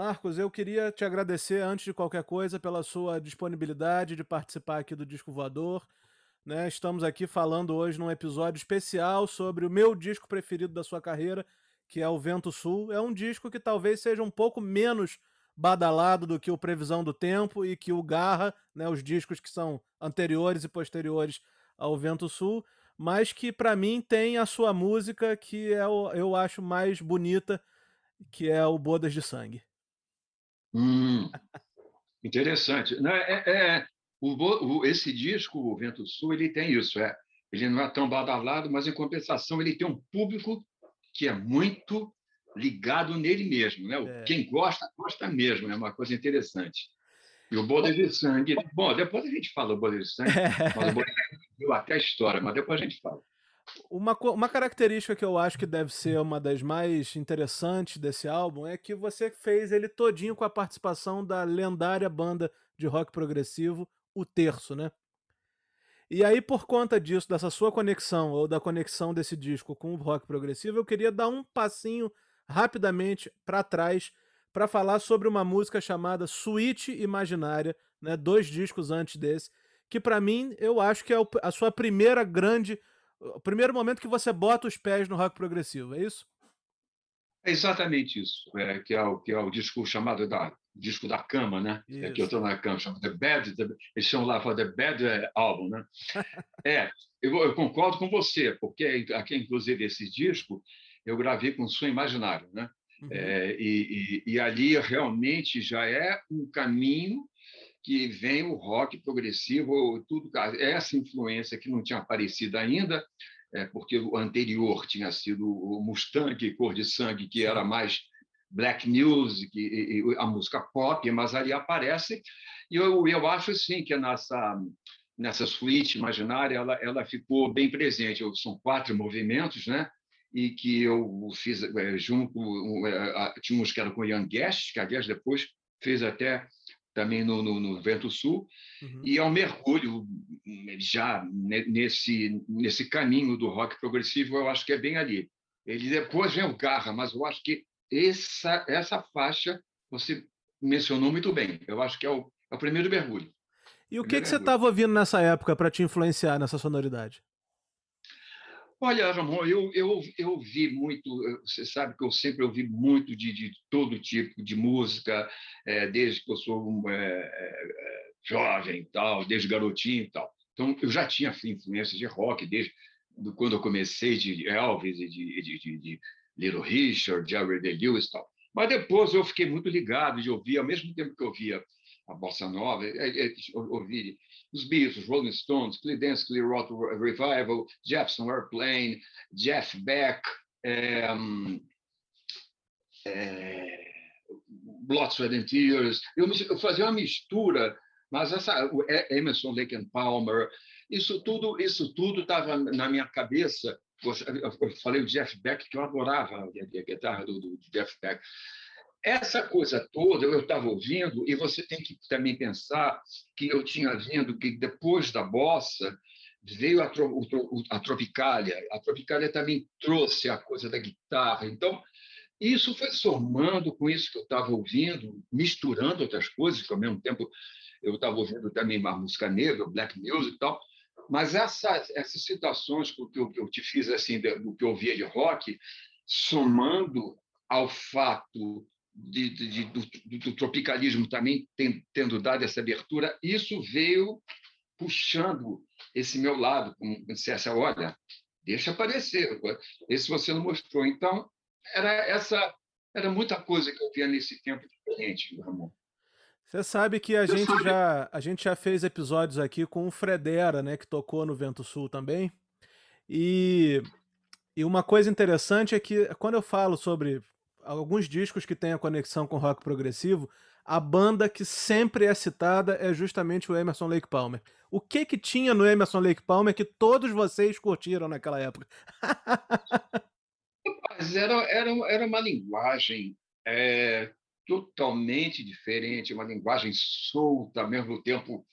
Marcos, eu queria te agradecer, antes de qualquer coisa, pela sua disponibilidade de participar aqui do Disco Voador. Né? Estamos aqui falando hoje num episódio especial sobre o meu disco preferido da sua carreira, que é o Vento Sul. É um disco que talvez seja um pouco menos badalado do que o Previsão do Tempo e que o Garra, né, os discos que são anteriores e posteriores ao Vento Sul, mas que para mim tem a sua música que é o, eu acho mais bonita, que é o Bodas de Sangue. Hum, interessante. Não, é, é o, o, esse disco, o Vento Sul, ele tem isso. É, ele não é tão badalado, mas em compensação ele tem um público que é muito ligado nele mesmo. Né? É. Quem gosta, gosta mesmo. É uma coisa interessante. E o Bodas de Sangue. Bom, depois a gente fala do Bodas de Sangue, mas o Bodas de Sangue viu até a história, mas depois a gente fala. Uma, uma característica que eu acho que deve ser uma das mais interessantes desse álbum é que você fez ele todinho com a participação da lendária banda de rock progressivo, o Terço, né? E aí, por conta disso, dessa sua conexão, ou da conexão desse disco com o rock progressivo, eu queria dar um passinho rapidamente para trás para falar sobre uma música chamada Suíte Imaginária, né, dois discos antes desse, que para mim eu acho que é a sua primeira grande o primeiro momento que você bota os pés no rock progressivo, é isso? É exatamente isso, é, que, é o, que é o disco chamado da disco da cama, né? É que eu estou na cama, chama The Bad, the, eles chamam lá The Bad é, Album, né? é, eu, eu, concordo com você, porque aqui, inclusive, esse disco eu gravei com som imaginário, né? Uhum. É, e, e, e, ali realmente já é um caminho que vem o rock progressivo, tudo essa influência que não tinha aparecido ainda, é, porque o anterior tinha sido o Mustang, Cor de Sangue, que era mais black music, e, e a música pop, mas ali aparece, e eu, eu acho sim que nessa nessa suíte imaginária ela, ela ficou bem presente. São quatro movimentos, né? E que eu fiz é, junto, é, tinha uns que eram com Young Guest, que aliás depois fez até também no, no, no Vento Sul, uhum. e é um mergulho já nesse, nesse caminho do rock progressivo, eu acho que é bem ali. Ele depois vem o Garra, mas eu acho que essa, essa faixa você mencionou muito bem. Eu acho que é o, é o primeiro mergulho. E o que, que você estava ouvindo nessa época para te influenciar nessa sonoridade? Olha, Ramon, eu, eu, eu ouvi muito, você sabe que eu sempre ouvi muito de, de todo tipo de música, é, desde que eu sou um, é, jovem e tal, desde garotinho e tal. Então, eu já tinha influência de rock desde quando eu comecei, de Elvis e de, de, de, de Little Richard, Jerry Lee Lewis e tal. Mas depois eu fiquei muito ligado de ouvir, ao mesmo tempo que eu ouvia a bossa nova, ouvir os Beatles, Rolling Stones, Creedence Clearwater Revival, Jefferson Airplane, Jeff Beck, é, é, Blood, Sweat and Tears. Eu, eu, fazia uma mistura, mas essa Emerson, Lake and Palmer, isso tudo, isso tudo estava na minha cabeça. Eu falei o Jeff Beck que eu adorava a guitarra do, do Jeff Beck. Essa coisa toda eu estava ouvindo, e você tem que também pensar que eu tinha vindo que depois da bossa veio a, tro, a tropicália. A tropicália também trouxe a coisa da guitarra. Então, isso foi somando com isso que eu estava ouvindo, misturando outras coisas, que ao mesmo tempo eu estava ouvindo também uma música negra, black music e tal. Mas essas, essas citações que eu, que eu te fiz assim do que eu ouvia de rock, somando ao fato de, de, do, do, tropicalismo também tem, tendo dado essa abertura, isso veio puxando esse meu lado, como dissesse, olha, deixa aparecer, esse você não mostrou. Então, era essa era muita coisa que eu via nesse tempo diferente, Ramon. Você sabe que a Você gente sabe? já a gente já fez episódios aqui com o Fredera, né, que tocou no Vento Sul também. E, e uma coisa interessante é que quando eu falo sobre alguns discos que têm a conexão com rock progressivo, a banda que sempre é citada é justamente o Emerson Lake Palmer. O que que tinha no Emerson Lake Palmer que todos vocês curtiram naquela época? Mas era, era, era uma linguagem é, totalmente diferente, uma linguagem solta, ao mesmo tempo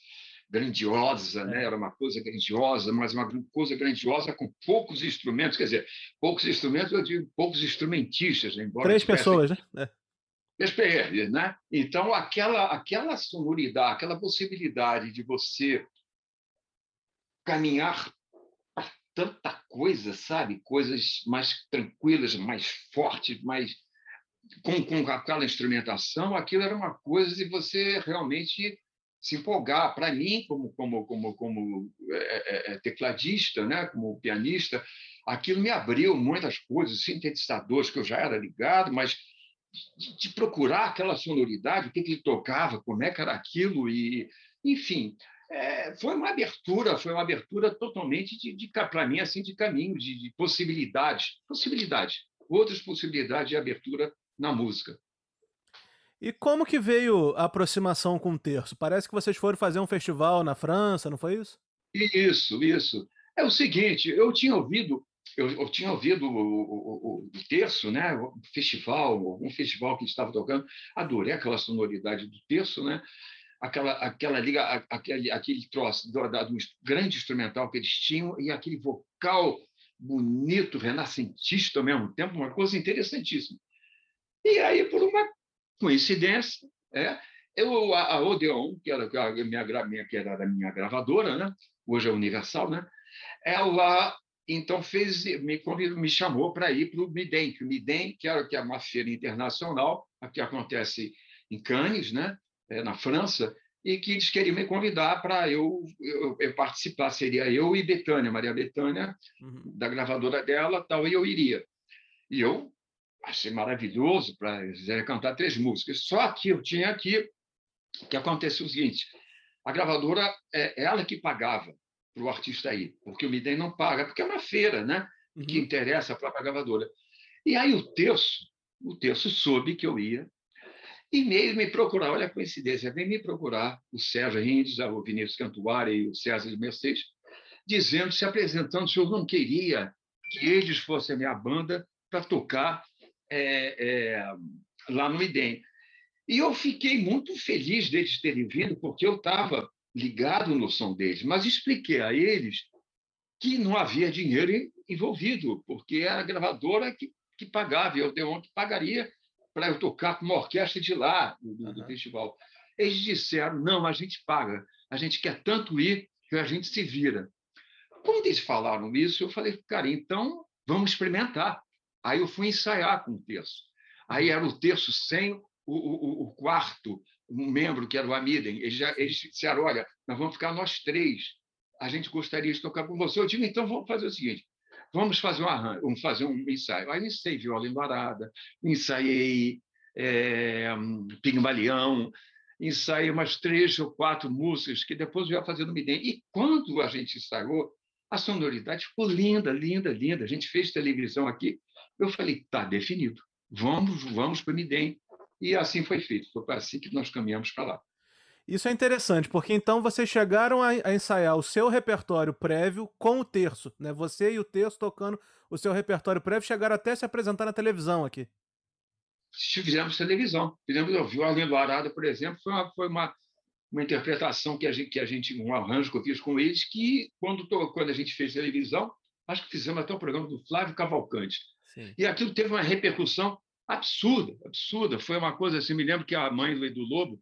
grandiosa, né? É. era uma coisa grandiosa, mas uma coisa grandiosa com poucos instrumentos, quer dizer, poucos instrumentos, eu digo poucos instrumentistas. Embora Três pessoas, né? É. SPR, né? Então, aquela, aquela sonoridade, aquela possibilidade de você caminhar para tanta coisa, sabe? Coisas mais tranquilas, mais fortes, mais com, com aquela instrumentação, aquilo era uma coisa de você realmente se empolgar. Para mim, como, como, como, como é, é, é, tecladista, né? como pianista, aquilo me abriu muitas coisas, sintetizadores que eu já era ligado, mas de, de procurar aquela sonoridade, o que, que ele tocava, como é que era aquilo, e enfim, é, foi uma abertura, foi uma abertura totalmente de, de para mim assim de caminho, de, de possibilidades, possibilidades, outras possibilidades de abertura na música. E como que veio a aproximação com o terço? Parece que vocês foram fazer um festival na França, não foi isso? Isso, isso. É o seguinte, eu tinha ouvido eu, eu tinha ouvido o, o, o, terço, né? O festival, um festival que estava tocando, adorei aquela sonoridade do terço, né? Aquela, aquela liga, aquele, aquele troço do, do grande instrumental que eles tinham e aquele vocal bonito, renascentista ao mesmo tempo, uma coisa interessantíssima. E aí, por uma coincidência, é, eu, a, a Odeon, que era, a minha, minha, que era a minha gravadora, né? hoje é Universal, né? ela então fez me convidou, me chamou para ir para o Midem, que o Midem, que é, que é uma feira internacional, que acontece em Cannes, né, é, na França, e que eles queriam me convidar para eu, eu, eu, participar. Seria eu e Betânia, Maria Betânia, uhum. da gravadora dela, tal, e eu iria. E eu achei maravilhoso para cantar três músicas. Só que eu tinha aqui que aconteceu o seguinte: a gravadora é ela que pagava para o artista ir, porque o Midem não paga, porque é uma feira, né? Uhum. Que interessa a própria gravadora. E aí o terço, o terço soube que eu ia e meio me procurar, olha a coincidência, vem me procurar o Sérgio Rindes, o Vinícius Cantuária e o César de Mercedes, dizendo, se apresentando, se eu não queria que eles fossem a minha banda para tocar é, é, lá no IDEM. E eu fiquei muito feliz deles terem vindo, porque eu estava ligado no som deles, mas expliquei a eles que não havia dinheiro envolvido, porque era a gravadora que, que pagava, e eu dei que pagaria para eu tocar com uma orquestra de lá, do, do uhum. festival. Eles disseram, não, a gente paga, a gente quer tanto ir que a gente se vira. Quando eles falaram isso, eu falei, cara, então vamos experimentar. Aí eu fui ensaiar com o terço. Aí era o terço sem o, o, o quarto, um membro que era o Amiden, eles, já, eles disseram: olha, nós vamos ficar nós três. A gente gostaria de tocar com você. Eu digo, então vamos fazer o seguinte: vamos fazer um vamos fazer um ensaio. Aí ensaiei viola embarada, ensaiei é, Pigmalião, ensaiei umas três ou quatro músicas que depois eu ia fazer no Midem. E quando a gente ensaiou, a sonoridade ficou linda, linda, linda. A gente fez televisão aqui. Eu falei, tá definido. Vamos, vamos para o Midem. E assim foi feito. Foi assim que nós caminhamos para lá. Isso é interessante, porque então vocês chegaram a, a, ensaiar o seu repertório prévio com o terço, né? Você e o terço tocando o seu repertório prévio chegaram até se apresentar na televisão aqui. Fizemos televisão. Fizemos o Violino Arada, por exemplo, foi uma, foi uma, uma interpretação que a, gente, que a gente, um arranjo que eu fiz com eles, que quando, quando a gente fez televisão, acho que fizemos até o programa do Flávio Cavalcante. Sim. E aquilo teve uma repercussão absurda, absurda. Foi uma coisa assim, me lembro que a mãe do Lobo,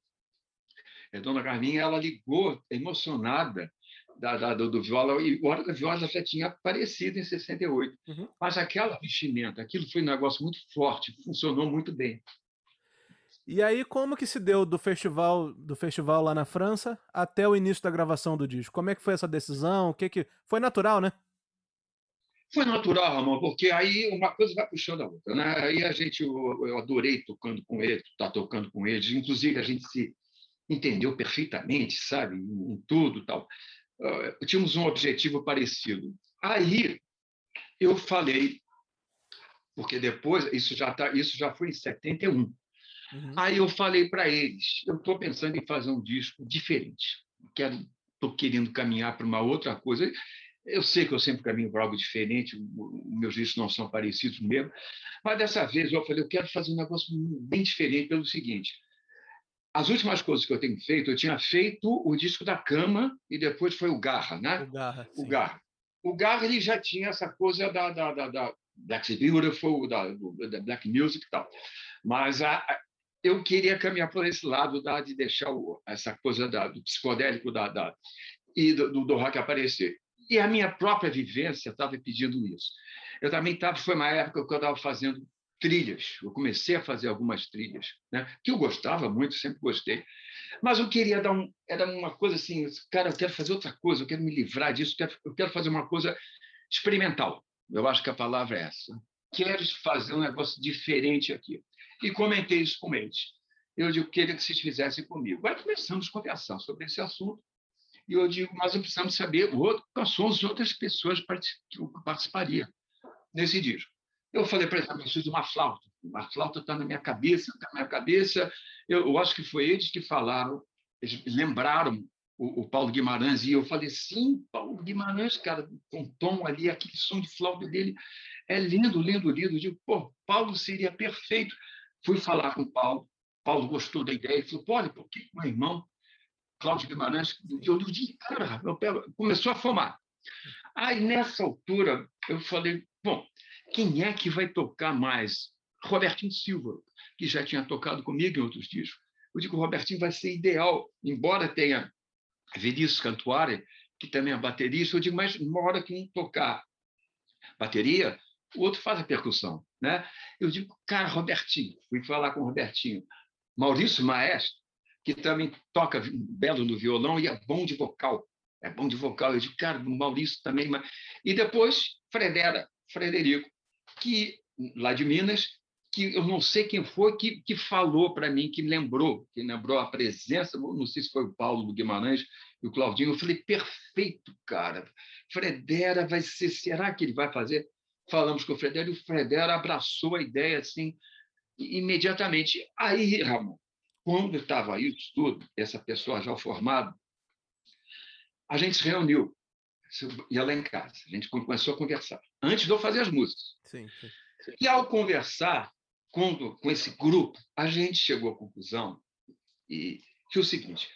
a dona Carminha, ela ligou emocionada da, da, do, do, viola, e o hora da viola já tinha aparecido em 68. Uhum. Mas aquela vestimenta, aquilo foi um negócio muito forte, funcionou muito bem. E aí, como que se deu do festival do festival lá na França até o início da gravação do disco? Como é que foi essa decisão? O que que foi natural, né? Foi natural, Ramon, porque aí uma coisa vai puxando a outra. Né? Aí a gente, eu, eu adorei tocando com ele, estar tá tocando com eles. Inclusive, a gente se entendeu perfeitamente, sabe, em, em tudo tal. Uh, tínhamos um objetivo parecido. Aí eu falei, porque depois, isso já, tá, isso já foi em 71. Uhum. Aí eu falei para eles, eu estou pensando em fazer um disco diferente. Quero, estou querendo caminhar para uma outra coisa. Eu sei que eu sempre caminho para algo diferente, meus discos não são parecidos mesmo, mas dessa vez eu falei, eu quero fazer um negócio bem diferente pelo seguinte, as últimas coisas que eu tenho feito, eu tinha feito o disco da Cama e depois foi o Garra, né? O Garra. O Garra. O Garra ele já tinha essa coisa da, da, da, da Black Beautiful, da, da Black Music e tal. Mas a, eu queria caminhar por esse lado da, de deixar o, essa coisa da, do psicodélico da, da e do, do, do rock aparecer. E a minha própria vivência estava pedindo isso. Eu também estava, foi uma época que eu estava fazendo trilhas. Eu comecei a fazer algumas trilhas, né? que eu gostava muito, sempre gostei. Mas eu queria dar um. Era uma coisa assim, cara, eu quero fazer outra coisa, eu quero me livrar disso, eu quero, eu quero fazer uma coisa experimental. Eu acho que a palavra é essa. Quero fazer um negócio diferente aqui. E comentei isso com eles. Eu digo, queria que vocês fizessem comigo. Aí começamos a conversar sobre esse assunto. E eu digo, mas precisamos saber quais são as outras pessoas que participariam nesse disco. Eu falei para eles, eu preciso de uma flauta. Uma flauta está na minha cabeça, está na minha cabeça. Eu, eu, acho que foi eles que falaram, eles lembraram o, o, Paulo Guimarães, e eu falei, sim, Paulo Guimarães, cara, com tom ali, aquele som de flauta dele é lindo, lindo, lindo. Eu digo, pô, Paulo seria perfeito. Fui falar com o Paulo, Paulo gostou da ideia, ele falou, olha, por que meu irmão, Cláudio Guimarães, eu digo, cara, eu pego, começou a formar. Aí, nessa altura, eu falei, bom, quem é que vai tocar mais? Robertinho Silva, que já tinha tocado comigo em outros discos. Eu digo, o Robertinho vai ser ideal, embora tenha Vinícius Cantuária, que também é baterista. Eu digo, mas uma hora que um tocar bateria, o outro faz a percussão. Né? Eu digo, cara, Robertinho, fui falar com o Robertinho. Maurício Maestro, que também toca belo no violão e é bom de vocal. É bom de vocal. Eu digo, cara, o Maurício também. E depois, Fredera, Frederico, que lá de Minas, que eu não sei quem foi que, que falou para mim, que lembrou, que lembrou a presença, não sei se foi o Paulo Guimarães e o Claudinho. Eu falei, perfeito, cara. Fredera vai ser, será que ele vai fazer? Falamos com o Fredera e o Fredera abraçou a ideia assim, imediatamente. Aí, Ramon, quando estava isso tudo, essa pessoa já formada, a gente se reuniu ia lá em casa. A gente começou a conversar, antes de eu fazer as músicas. Sim, sim. E ao conversar com, com esse grupo, a gente chegou à conclusão e, que o seguinte: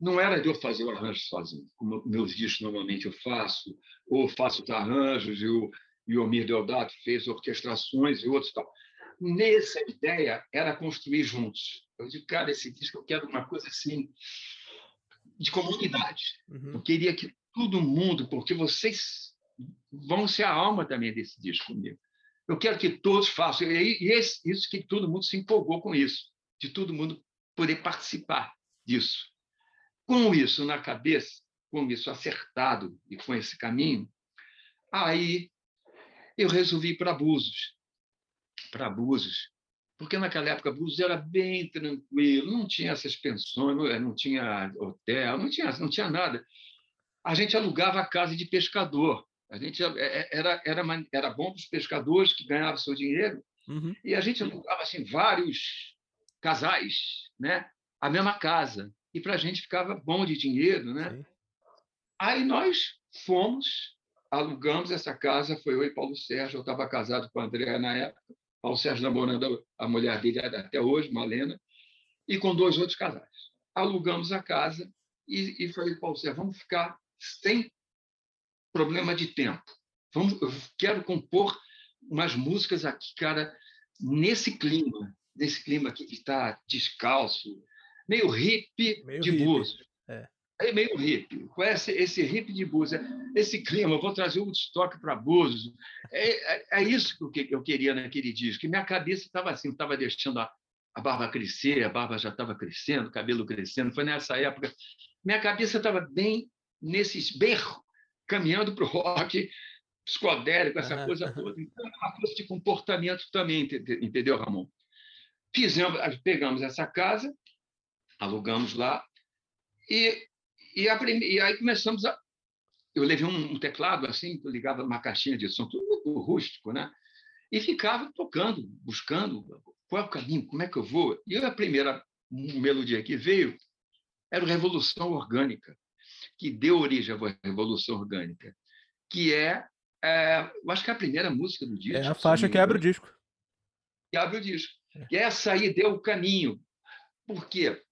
não era de eu fazer o arranjo sozinho, como meus discos normalmente eu faço, ou faço os arranjos e o, e o Omir Deodato fez orquestrações e outros tal. Nessa ideia era construir juntos. Eu disse, cara, esse disco eu quero uma coisa assim de comunidade. Uhum. Eu queria que todo mundo, porque vocês vão ser a alma também desse disco comigo. Eu quero que todos façam. E isso que todo mundo se empolgou com isso, de todo mundo poder participar disso. Com isso na cabeça, com isso acertado e com esse caminho, aí eu resolvi ir para Búzios. Para Búzios. Porque naquela época Búzios era bem tranquilo, não tinha essas pensões, não tinha hotel, não tinha, não tinha nada a gente alugava a casa de pescador. A gente é, é, era, era, era bom para os pescadores que ganhavam seu dinheiro, uhum. e a gente alugava assim, vários casais, né? a mesma casa. E para a gente ficava bom de dinheiro. Né? Aí nós fomos, alugamos essa casa, foi eu e Paulo Sérgio, eu estava casado com a Andréa na época, Paulo Sérgio namorando a mulher dele até hoje, Malena, e com dois outros casais. Alugamos a casa e, e falei, Paulo Sérgio, vamos ficar sem problema de tempo. Vamos, eu quero compor umas músicas aqui, cara, nesse clima, nesse clima aqui que está descalço, meio hippie meio de Búzios. É. meio hippie. Conhece esse hippie de Búzios? Esse clima, eu vou trazer o estoque para Búzios. É, é, é, isso que eu queria naquele disco. Que minha cabeça estava assim, estava deixando a, a barba crescer, a barba já estava crescendo, o cabelo crescendo. Foi nessa época. Minha cabeça estava bem nesses berros, caminhando para o rock psicodélico, essa coisa toda. Então, é uma coisa de comportamento também, entendeu, Ramon? Fizemos, pegamos essa casa, alugamos lá, e, e, a, e aí começamos a. Eu levei um, um teclado assim, ligava uma caixinha de som, tudo muito rústico, né? E ficava tocando, buscando qual é o caminho, como é que eu vou. E a primeira melodia que veio era Revolução Orgânica que deu origem à Revolução Orgânica, que é, é eu acho que é a primeira música do disco. É a faixa que abre o disco. Que abre o disco. É. E essa aí deu o caminho. Por quê?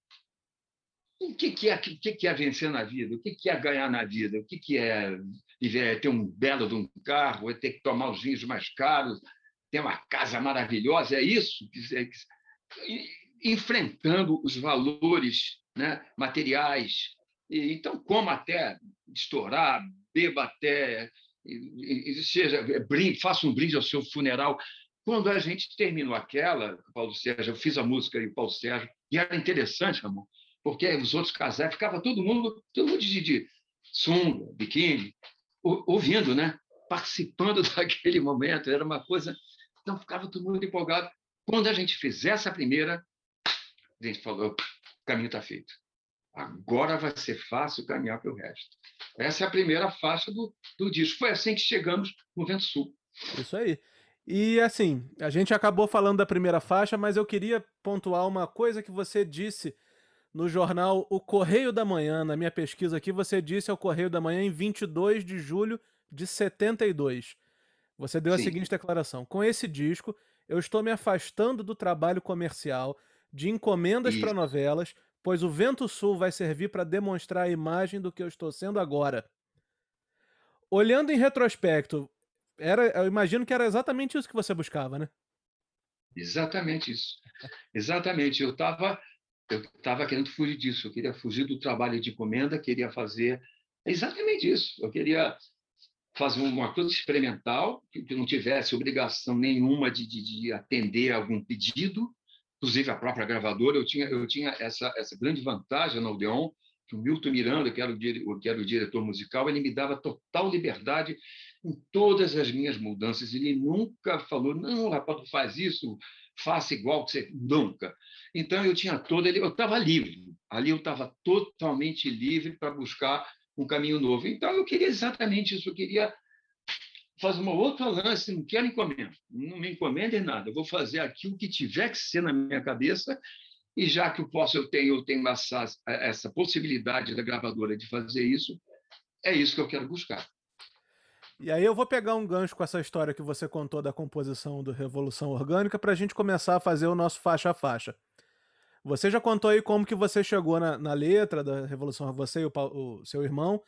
O que, é, que, é vencer na vida? O que, é ganhar na vida? O que, é, é ter um belo de um carro? É ter que tomar os vinhos mais caros? Ter uma casa maravilhosa? É isso? E, enfrentando os valores né, materiais. E, então, como até estourar, beba até, e, e, seja, brinde, faça um brinde ao seu funeral. Quando a gente terminou aquela, Paulo Sérgio, eu fiz a música e o Paulo Sérgio, e era interessante, Ramon, porque os outros casais, ficava todo mundo, todo mundo de, de sunga, biquíni, ouvindo, né? participando daquele momento, era uma coisa. Então, ficava todo mundo empolgado. Quando a gente fizesse a primeira, a gente falou: o caminho está feito. Agora vai ser fácil caminhar para o resto. Essa é a primeira faixa do, do disco. Foi assim que chegamos no Vento Sul. Isso aí. E assim, a gente acabou falando da primeira faixa, mas eu queria pontuar uma coisa que você disse no jornal O Correio da Manhã, na minha pesquisa aqui, você disse ao Correio da Manhã em 22 de julho de 72. Você deu Sim. a seguinte declaração: Com esse disco, eu estou me afastando do trabalho comercial, de encomendas para novelas, pois o Vento Sul vai servir para demonstrar a imagem do que eu estou sendo agora. Olhando em retrospecto, era, eu imagino que era exatamente isso que você buscava, né? Exatamente isso. Exatamente. Eu estava eu estava querendo fugir disso. Eu queria fugir do trabalho de encomenda, queria fazer exatamente isso. Eu queria fazer uma coisa experimental, que não tivesse obrigação nenhuma de, de, de atender algum pedido, inclusive a própria gravadora. Eu tinha, eu tinha essa, essa grande vantagem na Odeon, que o Milton Miranda, que era o, que era o diretor musical, ele me dava total liberdade em todas as minhas mudanças. Ele nunca falou, não, rapaz, faz isso, faça igual que você... Nunca. Então, eu tinha todo... Eu estava livre. Ali eu estava totalmente livre para buscar um caminho novo. Então, eu queria exatamente isso. Eu queria fazer uma outra lance, não quero encomenda, não me encomende nada. Eu vou fazer aquilo que tiver que ser na minha cabeça e já que eu posso, eu tenho, eu tenho essa, essa possibilidade da gravadora de fazer isso, é isso que eu quero buscar. E aí eu vou pegar um gancho com essa história que você contou da composição do Revolução Orgânica para a gente começar a fazer o nosso faixa a faixa. Você já contou aí como que você chegou na, na letra da Revolução, você e o, o seu irmão.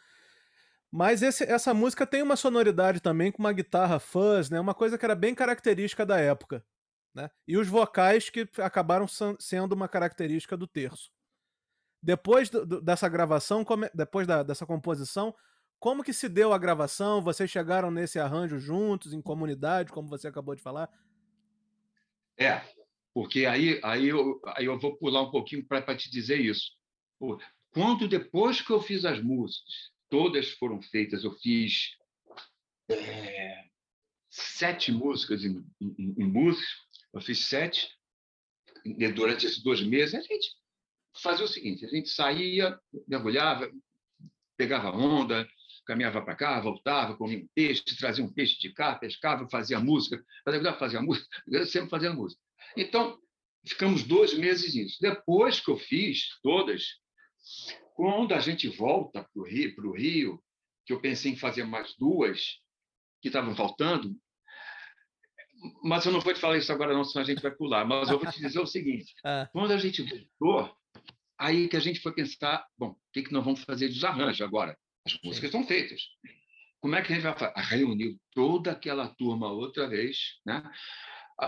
Mas esse, essa música tem uma sonoridade também com uma guitarra fuzz, né? Uma coisa que era bem característica da época. Né? E os vocais que acabaram sendo uma característica do terço. Depois do, dessa gravação, come, depois da, dessa composição, como que se deu a gravação? Vocês chegaram nesse arranjo juntos, em comunidade, como você acabou de falar? É, porque aí, aí, eu, aí eu vou pular um pouquinho para te dizer isso. Quando depois que eu fiz as músicas, todas foram feitas, eu fiz é, sete músicas em, em, em músicas, eu fiz sete durante esses dois meses. A gente fazia o seguinte: a gente saía, mergulhava, pegava onda, caminhava para cá, voltava, comia um peixe, trazia um peixe de cá, pescava, fazia música, fazia, fazia música, sempre fazendo música. Então, ficamos dois meses nisso. Depois que eu fiz todas, quando a gente volta para o Rio, Rio, que eu pensei em fazer mais duas, que estavam faltando, mas eu não vou te falar isso agora, não, senão a gente vai pular. Mas eu vou te dizer o seguinte: ah. quando a gente voltou, aí que a gente foi pensar, bom, o que, que nós vamos fazer de arranjo agora? As músicas Sim. estão feitas. Como é que a gente vai fazer? Reuniu toda aquela turma outra vez, né?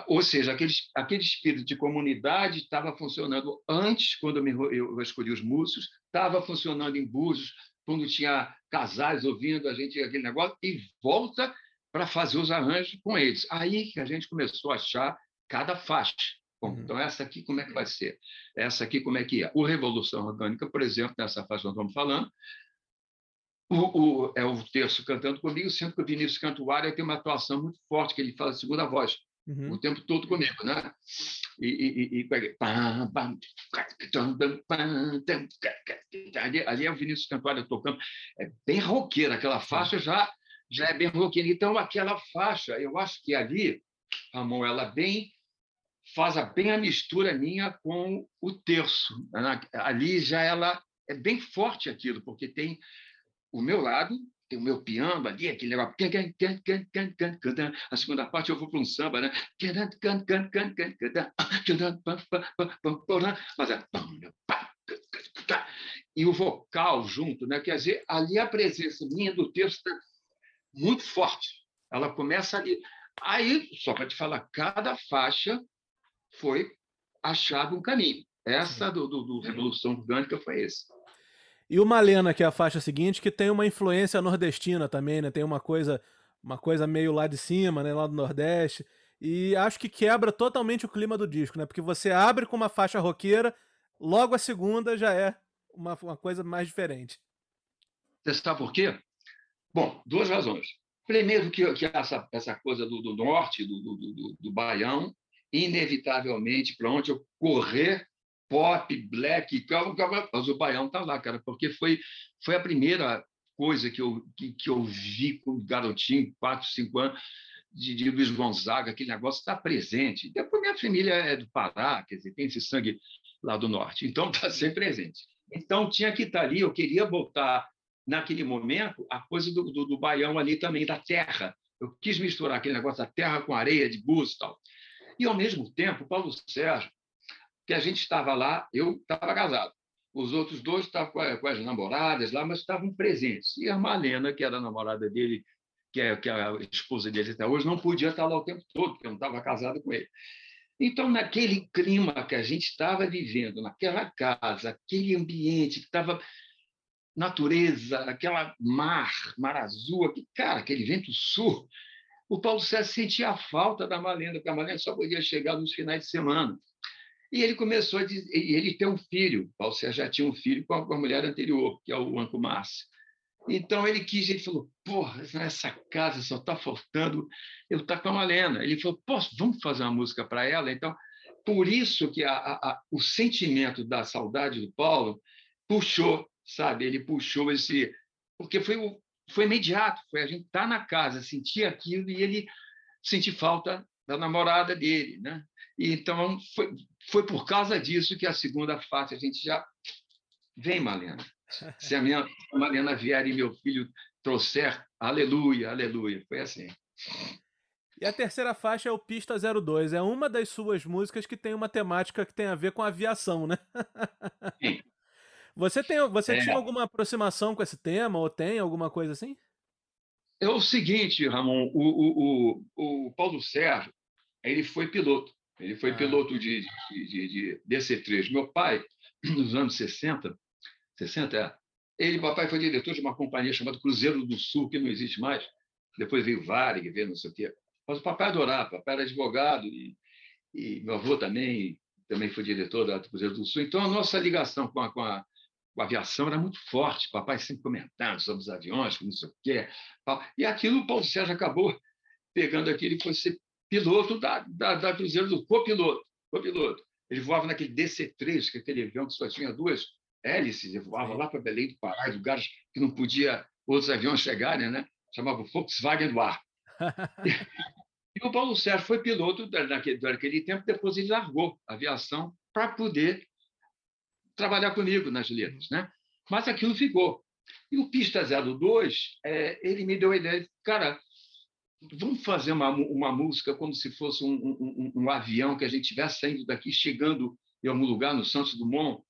Ou seja, aquele, aquele espírito de comunidade estava funcionando antes, quando eu, me, eu escolhi os músicos, estava funcionando em Búzios, quando tinha casais ouvindo a gente aquele negócio, e volta para fazer os arranjos com eles. Aí que a gente começou a achar cada faixa. Bom, uhum. então, essa aqui como é que vai ser? Essa aqui como é que é? O Revolução Orgânica, por exemplo, nessa faixa que nós estamos falando, o, o, é o terço cantando comigo, sendo que o Vinícius Cantuária tem uma atuação muito forte, que ele fala a segunda voz uhum. o tempo todo comigo, né? E, e, e peguei. Ali, é o Vinícius Cantuária tocando. É bem roqueira, aquela faixa já, já é bem roqueira. Então, aquela faixa, eu acho que ali, Ramon, ela bem faz a, bem a mistura minha com o terço. Né? Ali já ela é bem forte aquilo, porque tem o meu lado tem o meu piano ali, aquele negócio. A segunda parte eu vou para um samba, né? Mas é... E o vocal junto, né? Quer dizer, ali a presença minha do texto está muito forte. Ela começa ali. Aí, só para te falar, cada faixa foi achado um caminho. Essa do, do, do Revolução Orgânica foi esse. E o Malena, que é a faixa seguinte, que tem uma influência nordestina também, né? Tem uma coisa, uma coisa meio lá de cima, né? Lá do Nordeste. E acho que quebra totalmente o clima do disco, né? Porque você abre com uma faixa roqueira, logo a segunda já é uma, uma coisa mais diferente. Você sabe por quê? Bom, duas razões. Primeiro, que, que essa, essa coisa do, do norte, do, do, do, do Baião, inevitavelmente, para onde eu correr, pop, black, mas o Baião está lá, cara, porque foi, foi a primeira coisa que eu, que, que eu vi com garotinho, quatro, cinco anos, de, de Luiz Gonzaga, aquele negócio está presente. Depois, minha família é do Pará, quer dizer, tem esse sangue lá do norte, então está sempre presente. Então, tinha que estar tá ali, eu queria voltar, naquele momento, a coisa do, do, do baião ali também, da terra. Eu quis misturar aquele negócio da terra com areia, de búzios e tal. E, ao mesmo tempo, Paulo Sérgio, que a gente estava lá, eu estava casado. Os outros dois estavam com, as namoradas lá, mas estavam presentes. E a Malena, que era a namorada dele, que é, que é a esposa dele até hoje, não podia estar lá o tempo todo, porque eu não estava casado com ele. Então, naquele clima que a gente estava vivendo, naquela casa, aquele ambiente que estava natureza, aquela mar, mar azul, que, cara, aquele vento sul, o Paulo César sentia a falta da Malena, porque a Malena só podia chegar nos finais de semana. E ele começou a dizer, e ele tem um filho, Paulo César já tinha um filho com a, com a mulher anterior, que é o Anco Márcio. Então ele quis, ele falou, porra, nessa casa só está faltando eu estar tá com a Malena. Ele falou, posso, vamos fazer uma música para ela? Então, por isso que a, a, o sentimento da saudade do Paulo puxou, sabe? Ele puxou esse... Porque foi, foi imediato, foi a gente estar tá na casa, sentir aquilo e ele sentir falta da namorada dele, né? E, então, foi, foi por causa disso que a segunda fase a gente já... Vem, Malena se a minha Mariana vier e meu filho trouxer, aleluia, aleluia. Foi assim. E a terceira faixa é o Pista 02. É uma das suas músicas que tem uma temática que tem a ver com aviação, né? Sim. Você, tem, você é. tinha alguma aproximação com esse tema, ou tem alguma coisa assim? É o seguinte, Ramon, o, o, o, o Paulo Sérgio, ele foi piloto. Ele foi ah. piloto de, de, de, de DC-3. Meu pai, nos anos 60, 60, é. Ele, papai, foi diretor de uma companhia chamada Cruzeiro do Sul, que não existe mais. Depois veio Varig, veio não sei o quê. Mas o papai adorava, papai era advogado e, e meu avô também também foi diretor da Cruzeiro do Sul. Então, a nossa ligação com a, com a, com a aviação era muito forte. Papai sempre comentando sobre os aviões, não sei o quê. E aquilo o Paulo Sérgio acabou pegando aquele que foi ser piloto da, da, da Cruzeiro do copiloto. copiloto. Ele voava naquele DC-3, que é aquele avião que só tinha duas hélices, voava lá para Belém do Pará, lugares que não podia outros aviões chegarem, né? chamava Volkswagen do ar. e o Paulo Sérgio foi piloto daquele, daquele tempo, depois ele largou a aviação para poder trabalhar comigo nas letras. Né? Mas aquilo ficou. E o Pista 02, é, ele me deu a ideia, cara, vamos fazer uma, uma música como se fosse um, um, um, um avião que a gente estivesse saindo daqui, chegando em algum lugar no Santos Dumont,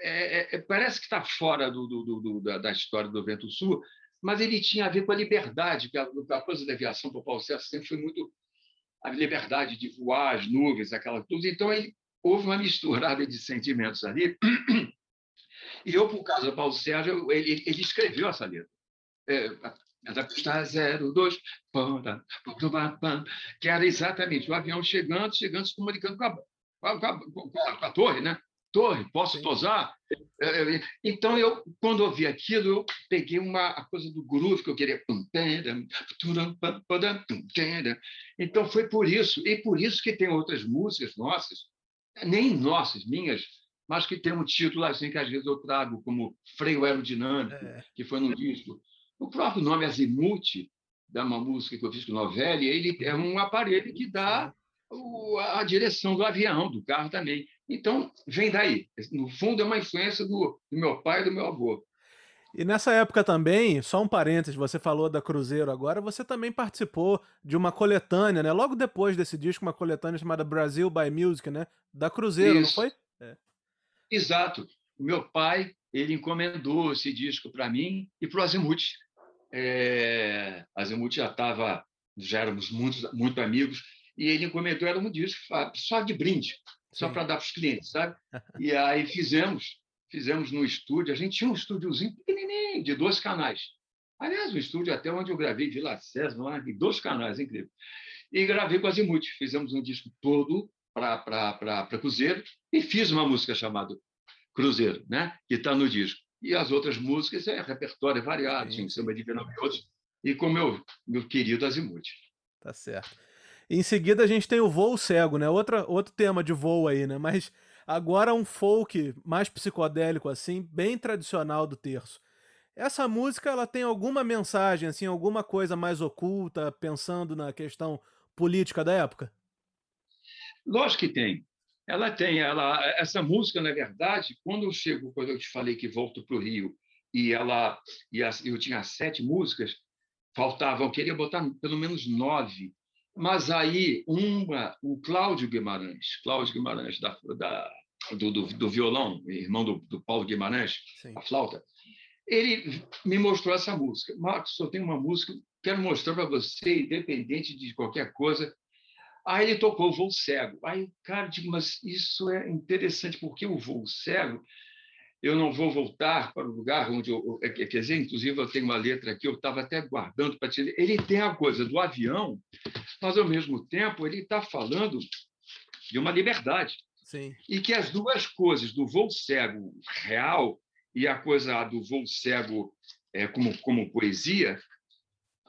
é, é, é, parece que está fora do, do, do, da, da, história do Vento Sul, mas ele tinha a ver com a liberdade, que a, a coisa da aviação para o Paulo César sempre foi muito a liberdade de voar, as nuvens, aquela coisa. Então, ele, houve uma misturada de sentimentos ali. E eu, por causa do Paulo Sérgio, ele, ele escreveu essa letra. É, a pista 02, que era exatamente o avião chegando, chegando, se comunicando com a, com a, com a, com a torre, né? torre, posso tosar? É, então, eu, quando ouvi aquilo, eu peguei uma a coisa do groove que eu queria. Então, foi por isso. E por isso que tem outras músicas nossas, nem nossas, minhas, mas que tem um título assim que às vezes eu trago, como Freio Aerodinâmico, é. que foi no disco. O próprio nome Azimuth, da uma música que eu fiz com Novelli, ele é um aparelho que dá a direção do avião, do carro também. Então, vem daí. No fundo, é uma influência do, do meu pai e do meu avô. E nessa época também, só um parênteses, você falou da Cruzeiro agora, você também participou de uma coletânea, né? Logo depois desse disco, uma coletânea chamada Brasil by Music, né? Da Cruzeiro, Isso. não foi? É. Exato. O meu pai, ele encomendou esse disco para mim e para o Azimuth. É... Azimuth já estava, já éramos muito, muito amigos, e ele encomendou, era um disco só de brinde só para dar para os clientes, sabe? E aí fizemos, fizemos no estúdio. A gente tinha um estúdiozinho pequenininho, de dois canais. Aliás, o estúdio até onde eu gravei, Vila César, lá, em dois canais, incrível. E gravei com a Azimuth. Fizemos um disco todo para Cruzeiro e fiz uma música chamada Cruzeiro, né? que está no disco. E as outras músicas é repertório variado, tinha samba de e outros, e com meu, meu querido Azimuth. Tá certo. Em seguida a gente tem o Voo Cego, né? Outra, outro tema de voo aí, né? Mas agora um folk mais psicodélico, assim, bem tradicional do terço. Essa música, ela tem alguma mensagem, assim, alguma coisa mais oculta, pensando na questão política da época? Lógico que tem. Ela tem, ela, essa música, na verdade, quando eu chego, quando eu te falei que volto para o Rio, e ela, e eu tinha sete músicas, faltavam, eu queria botar pelo menos nove, mas aí uma, o Cláudio Guimarães, Cláudio Guimarães da, da do, do, do, violão, irmão do, do Paulo Guimarães, Sim. a flauta, ele me mostrou essa música. Marcos, eu tenho uma música, quero mostrar para você, independente de qualquer coisa. Aí ele tocou o voo cego. Aí, cara, eu digo, mas isso é interessante, porque o voo cego eu não vou voltar para o lugar onde eu. É, quer dizer, inclusive, eu tenho uma letra aqui, eu estava até guardando para te ler. Ele tem a coisa do avião, mas, ao mesmo tempo, ele está falando de uma liberdade. Sim. E que as duas coisas, do voo cego real e a coisa do voo cego é, como, como poesia,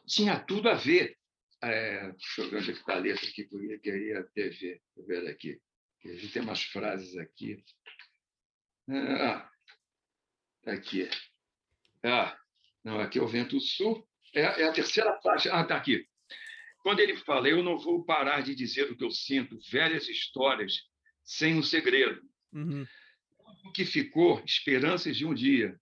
tinha tudo a ver. É, deixa eu ver onde é está a letra que eu queria ter ver, ver aqui. A gente tem umas frases aqui. Ah, Aqui. Ah, não, aqui é o vento sul. É, é a terceira faixa. Ah, está aqui. Quando ele fala, eu não vou parar de dizer o que eu sinto, velhas histórias, sem um segredo. Uhum. O que ficou, esperanças de um dia.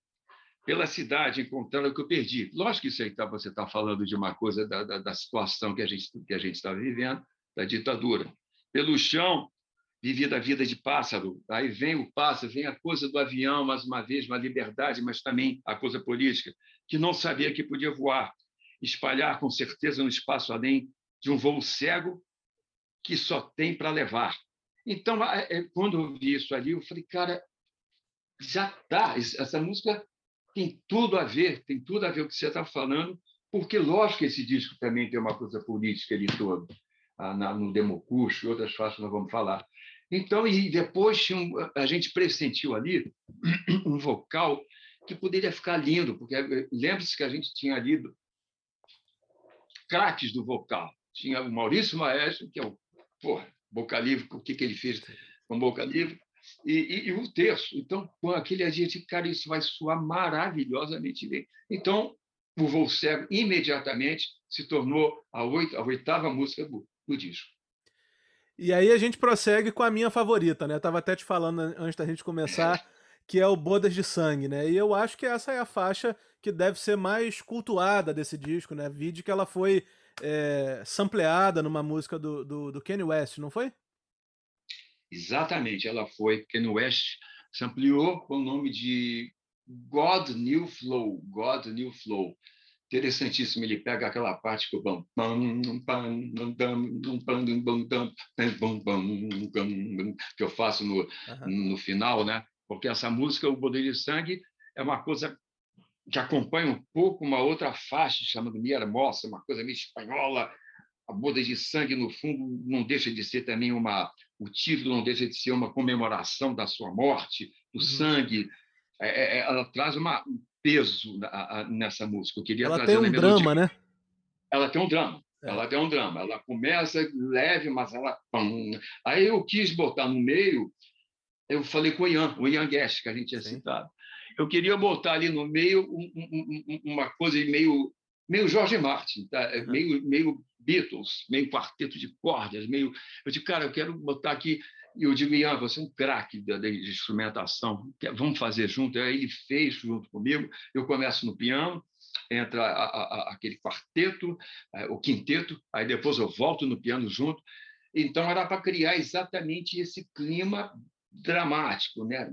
Pela cidade encontrar o que eu perdi. Lógico que isso aí tá, você está falando de uma coisa da, da, da situação que a gente que a gente está vivendo, da ditadura. Pelo chão, vivia da vida de pássaro. Aí vem o pássaro, vem a coisa do avião, mais uma vez, uma liberdade, mas também a coisa política, que não sabia que podia voar, espalhar com certeza no espaço além de um voo cego que só tem para levar. Então, é, quando eu vi isso ali, eu falei, cara, já está, essa música tem tudo a ver, tem tudo a ver o que você está falando, porque, lógico esse disco também tem uma coisa política ali todo, no Democurso e outras faixas nós vamos falar. Então, e depois a gente pressentiu ali um vocal que poderia ficar lindo, porque eh, lembre-se que a gente tinha lido craques do vocal. Tinha o Maurício Maestro, que é o porra, Boca Livre, o que, que ele fez com Boca Livre, e, e, e o terço. Então, com aquele agente, cara, isso vai soar maravilhosamente bem. Então, o Voo Cego imediatamente se tornou a, oito, a oitava música do, do disco. E aí a gente prossegue com a minha favorita, né? Eu tava até te falando antes da gente começar, que é o Bodas de Sangue, né? E eu acho que essa é a faixa que deve ser mais cultuada desse disco, né? Vide que ela foi é, sampleada numa música do, do, do Kanye West, não foi? Exatamente, ela foi. Kanye West sampleou com o nome de God New Flow, God New Flow interessantíssimo. Ele pega aquela parte que o bam, que eu faço no, uhum. no final, né? Porque essa música, o Poder de Sangue, é uma coisa que acompanha um pouco uma outra faixa chamada Mi Hermosa, uma coisa meio espanhola. A boda de sangue, no fundo, não deixa de ser também uma. O título não deixa de ser uma comemoração da sua morte, do uhum. sangue. É, é, ela traz uma, peso nessa música. Eu queria ela tem um drama, né? Ela tem um drama. É. Ela tem um drama. Ela começa leve, mas ela. Aí eu quis botar no meio. Eu falei com o Ian, o Ian Guest, que a gente tinha Sim. citado. Eu queria botar ali no meio um, um, uma coisa meio meio Jorge Martin, tá? É meio, meio Beatles, meio quarteto de cordas, meio. Eu disse, cara, eu quero botar aqui e eu digo, Ian, você é um craque de instrumentação, vamos fazer junto. Aí ele fez junto comigo. Eu começo no piano, entra a, a, aquele quarteto, é, o quinteto, aí depois eu volto no piano junto. Então era para criar exatamente esse clima dramático, né?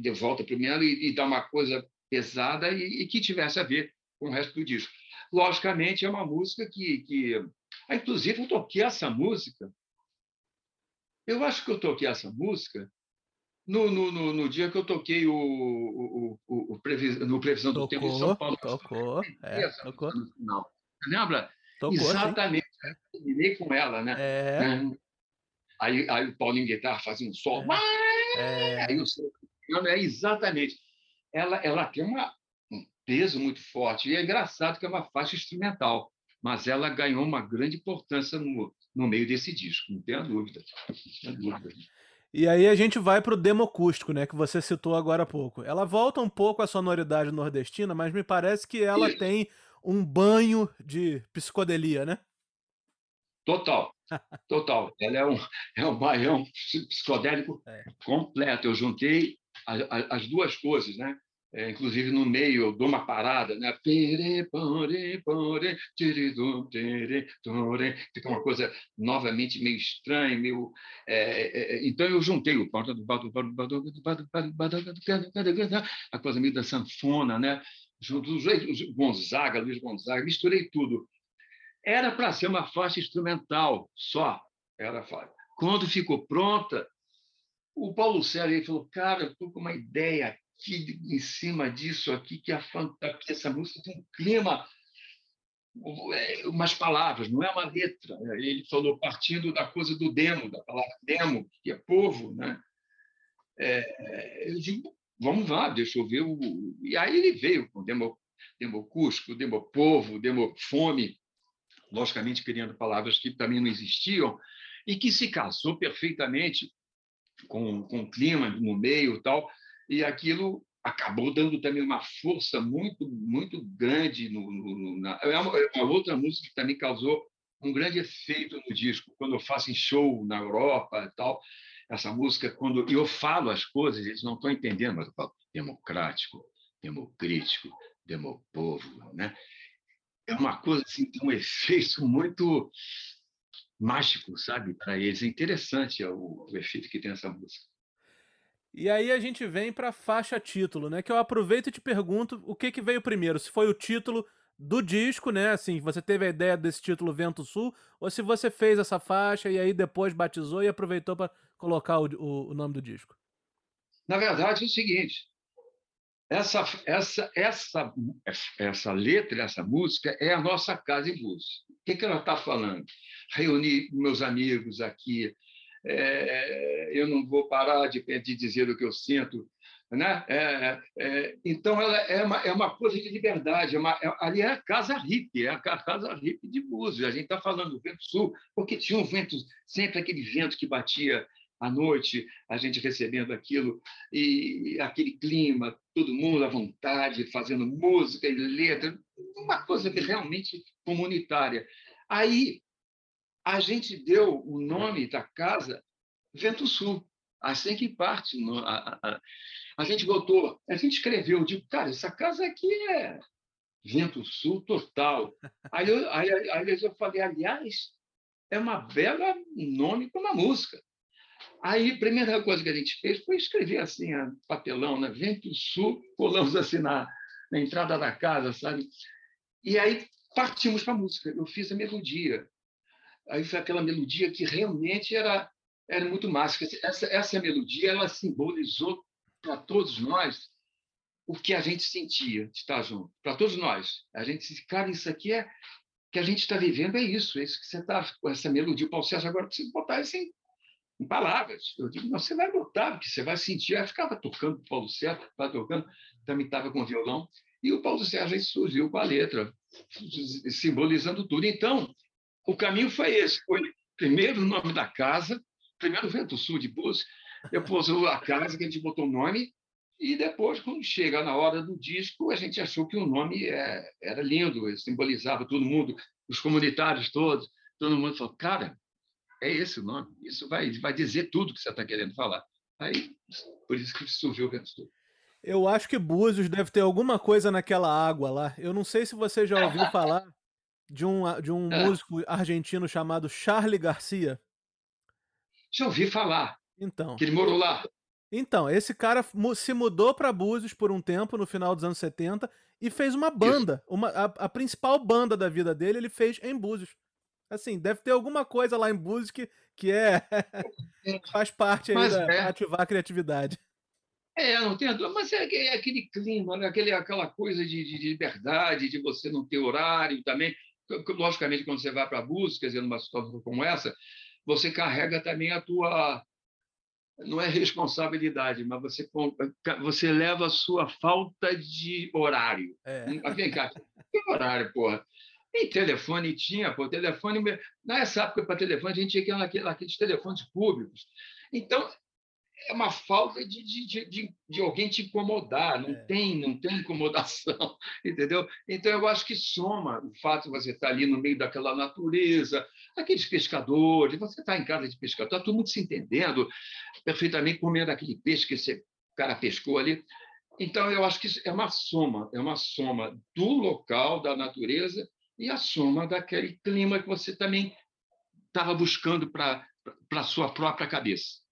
De volta para o piano e, e dar uma coisa pesada e, e, que tivesse a ver com o resto do disco. Logicamente, é uma música que. que... Ah, inclusive, eu toquei essa música Eu acho que eu toquei essa música no, no, no, no dia que eu toquei o, o, o, o previs, no Previsão do Tempo em São Paulo. Tocou, é, tocou. No final. Lembra? Tocou, Exatamente. Sim. Terminei com ela, né? É. Aí, aí o Paulinho Guitarra fazia um sol. É. Aí o piano é exatamente. Ela, ela tem uma, um peso muito forte. E é engraçado que é uma faixa instrumental, mas ela ganhou uma grande importância no, no meio desse disco, não tenha dúvida. Não tenha dúvida. E aí a gente vai pro demo acústico, né, que você citou agora há pouco. Ela volta um pouco à sonoridade nordestina, mas me parece que ela Isso. tem um banho de psicodelia, né? Total, total. Ela é um, é um baião psicodélico é. completo. Eu juntei a, a, as duas coisas, né? É, inclusive no meio eu dou uma parada, né? Fica uma coisa novamente meio estranha, meio. É, é, então eu juntei o a coisa meio da sanfona, né? Junto Gonzaga, Luiz Gonzaga, misturei tudo. Era para ser uma faixa instrumental só. Era Quando ficou pronta, o Paulo Sérgio falou: Cara, eu estou com uma ideia aqui em cima disso aqui que, a, que essa música tem um clima é, umas palavras, não é uma letra. Né? Ele falou partindo da coisa do demo, da palavra demo, que é povo, né? É, eu digo, vamos lá, deixa eu ver o. E aí ele veio com demo, demo cusco, demo povo, demo fome, logicamente criando palavras que também não existiam e que se casou perfeitamente com, com o clima no meio tal e aquilo acabou dando também uma força muito muito grande no, no na, é uma, é uma, outra música que também causou um grande efeito no disco. Quando eu faço em show na Europa e tal essa música quando eu falo as coisas eles não estão entendendo mas eu falo democrático democrítico demopovo né? É uma coisa assim tem um efeito muito mágico sabe para eles. É interessante o, o efeito que tem essa música e aí a gente vem para faixa título, né? Que eu aproveito e te pergunto o que que veio primeiro, se foi o título do disco, né? Assim, você teve a ideia desse título Vento Sul, ou se você fez essa faixa e aí depois batizou e aproveitou para colocar o, o, o, nome do disco. Na verdade é o seguinte, essa essa essa essa letra, essa música é a nossa casa em luz. O que que ela está falando? Reunir meus amigos aqui, é, eu não vou parar de, de, dizer o que eu sinto. Né? É, é, então, ela é uma, é uma coisa de liberdade. É uma, é, ali é a casa hippie, é a casa hippie de Búzios. A gente está falando do vento sul, porque tinha um vento, sempre aquele vento que batia à noite, a gente recebendo aquilo, e aquele clima, todo mundo à vontade, fazendo música e letra, uma coisa realmente comunitária. Aí a gente deu o nome da casa Vento Sul, assim que parte. A, a, a, gente botou, a gente escreveu, digo, cara, essa casa aqui é Vento Sul total. Aí eu, aí, aí eu falei, aliás, é uma bela nome para uma música. Aí, a primeira coisa que a gente fez foi escrever assim, a papelão, né? Vento Sul, colamos assim na, na entrada da casa, sabe? E aí partimos para a música. Eu fiz a melodia aí foi aquela melodia que realmente era era muito mágica. Essa essa melodia ela simbolizou para todos nós o que a gente sentia de estar junto, para todos nós. A gente disse, cara, isso aqui é que a gente está vivendo é isso, é isso que você está com essa melodia. O Paulo César agora precisa botar isso em, em, palavras. Eu digo, não, você vai botar, porque você vai sentir. Aí ficava tocando o Paulo César, estava tocando, também estava com violão, e o Paulo Sérgio surgiu com a letra, simbolizando tudo. Então, o caminho foi esse. Foi primeiro o nome da casa, primeiro Vento Sul de Búzios, depois a casa que a gente botou o nome, e depois, quando chega na hora do disco, a gente achou que o nome é, era lindo, simbolizava todo mundo, os comunitários todos, todo mundo falou, cara, é esse o nome, isso vai, vai dizer tudo que você está querendo falar. Aí, por isso que surgiu o Vento Sul. Eu acho que Búzios deve ter alguma coisa naquela água lá. Eu não sei se você já ouviu falar de um, de um é. músico argentino chamado Charlie Garcia? Já ouvi falar. Então. Que ele morou lá. Então, esse cara se mudou para Búzios por um tempo, no final dos anos 70, e fez uma banda. Uma, a, a, principal banda da vida dele, ele fez em Búzios. Assim, deve ter alguma coisa lá em Búzios que, que é, faz parte aí da, é. ativar a criatividade. É, não tem dúvida, mas é, é, aquele clima, né? aquele, aquela coisa de, de, liberdade, de você não ter horário também. Logicamente, quando você vai para a busca, quer dizer, numa situação como essa, você carrega também a tua não é responsabilidade, mas você, você leva a sua falta de horário. É. Hum, vem cá, que horário, porra? E telefone tinha, pô, telefone. Nessa época, para telefone, a gente tinha naqueles telefones públicos. Então, é uma falta de, de, de, de alguém te incomodar, não, é. tem, não tem incomodação, entendeu? Então, eu acho que soma o fato de você estar ali no meio daquela natureza, aqueles pescadores, você está em casa de pescador, está todo mundo se entendendo perfeitamente, comendo aquele peixe que esse cara pescou ali. Então, eu acho que é uma soma, é uma soma do local, da natureza, e a soma daquele clima que você também estava buscando para a sua própria cabeça.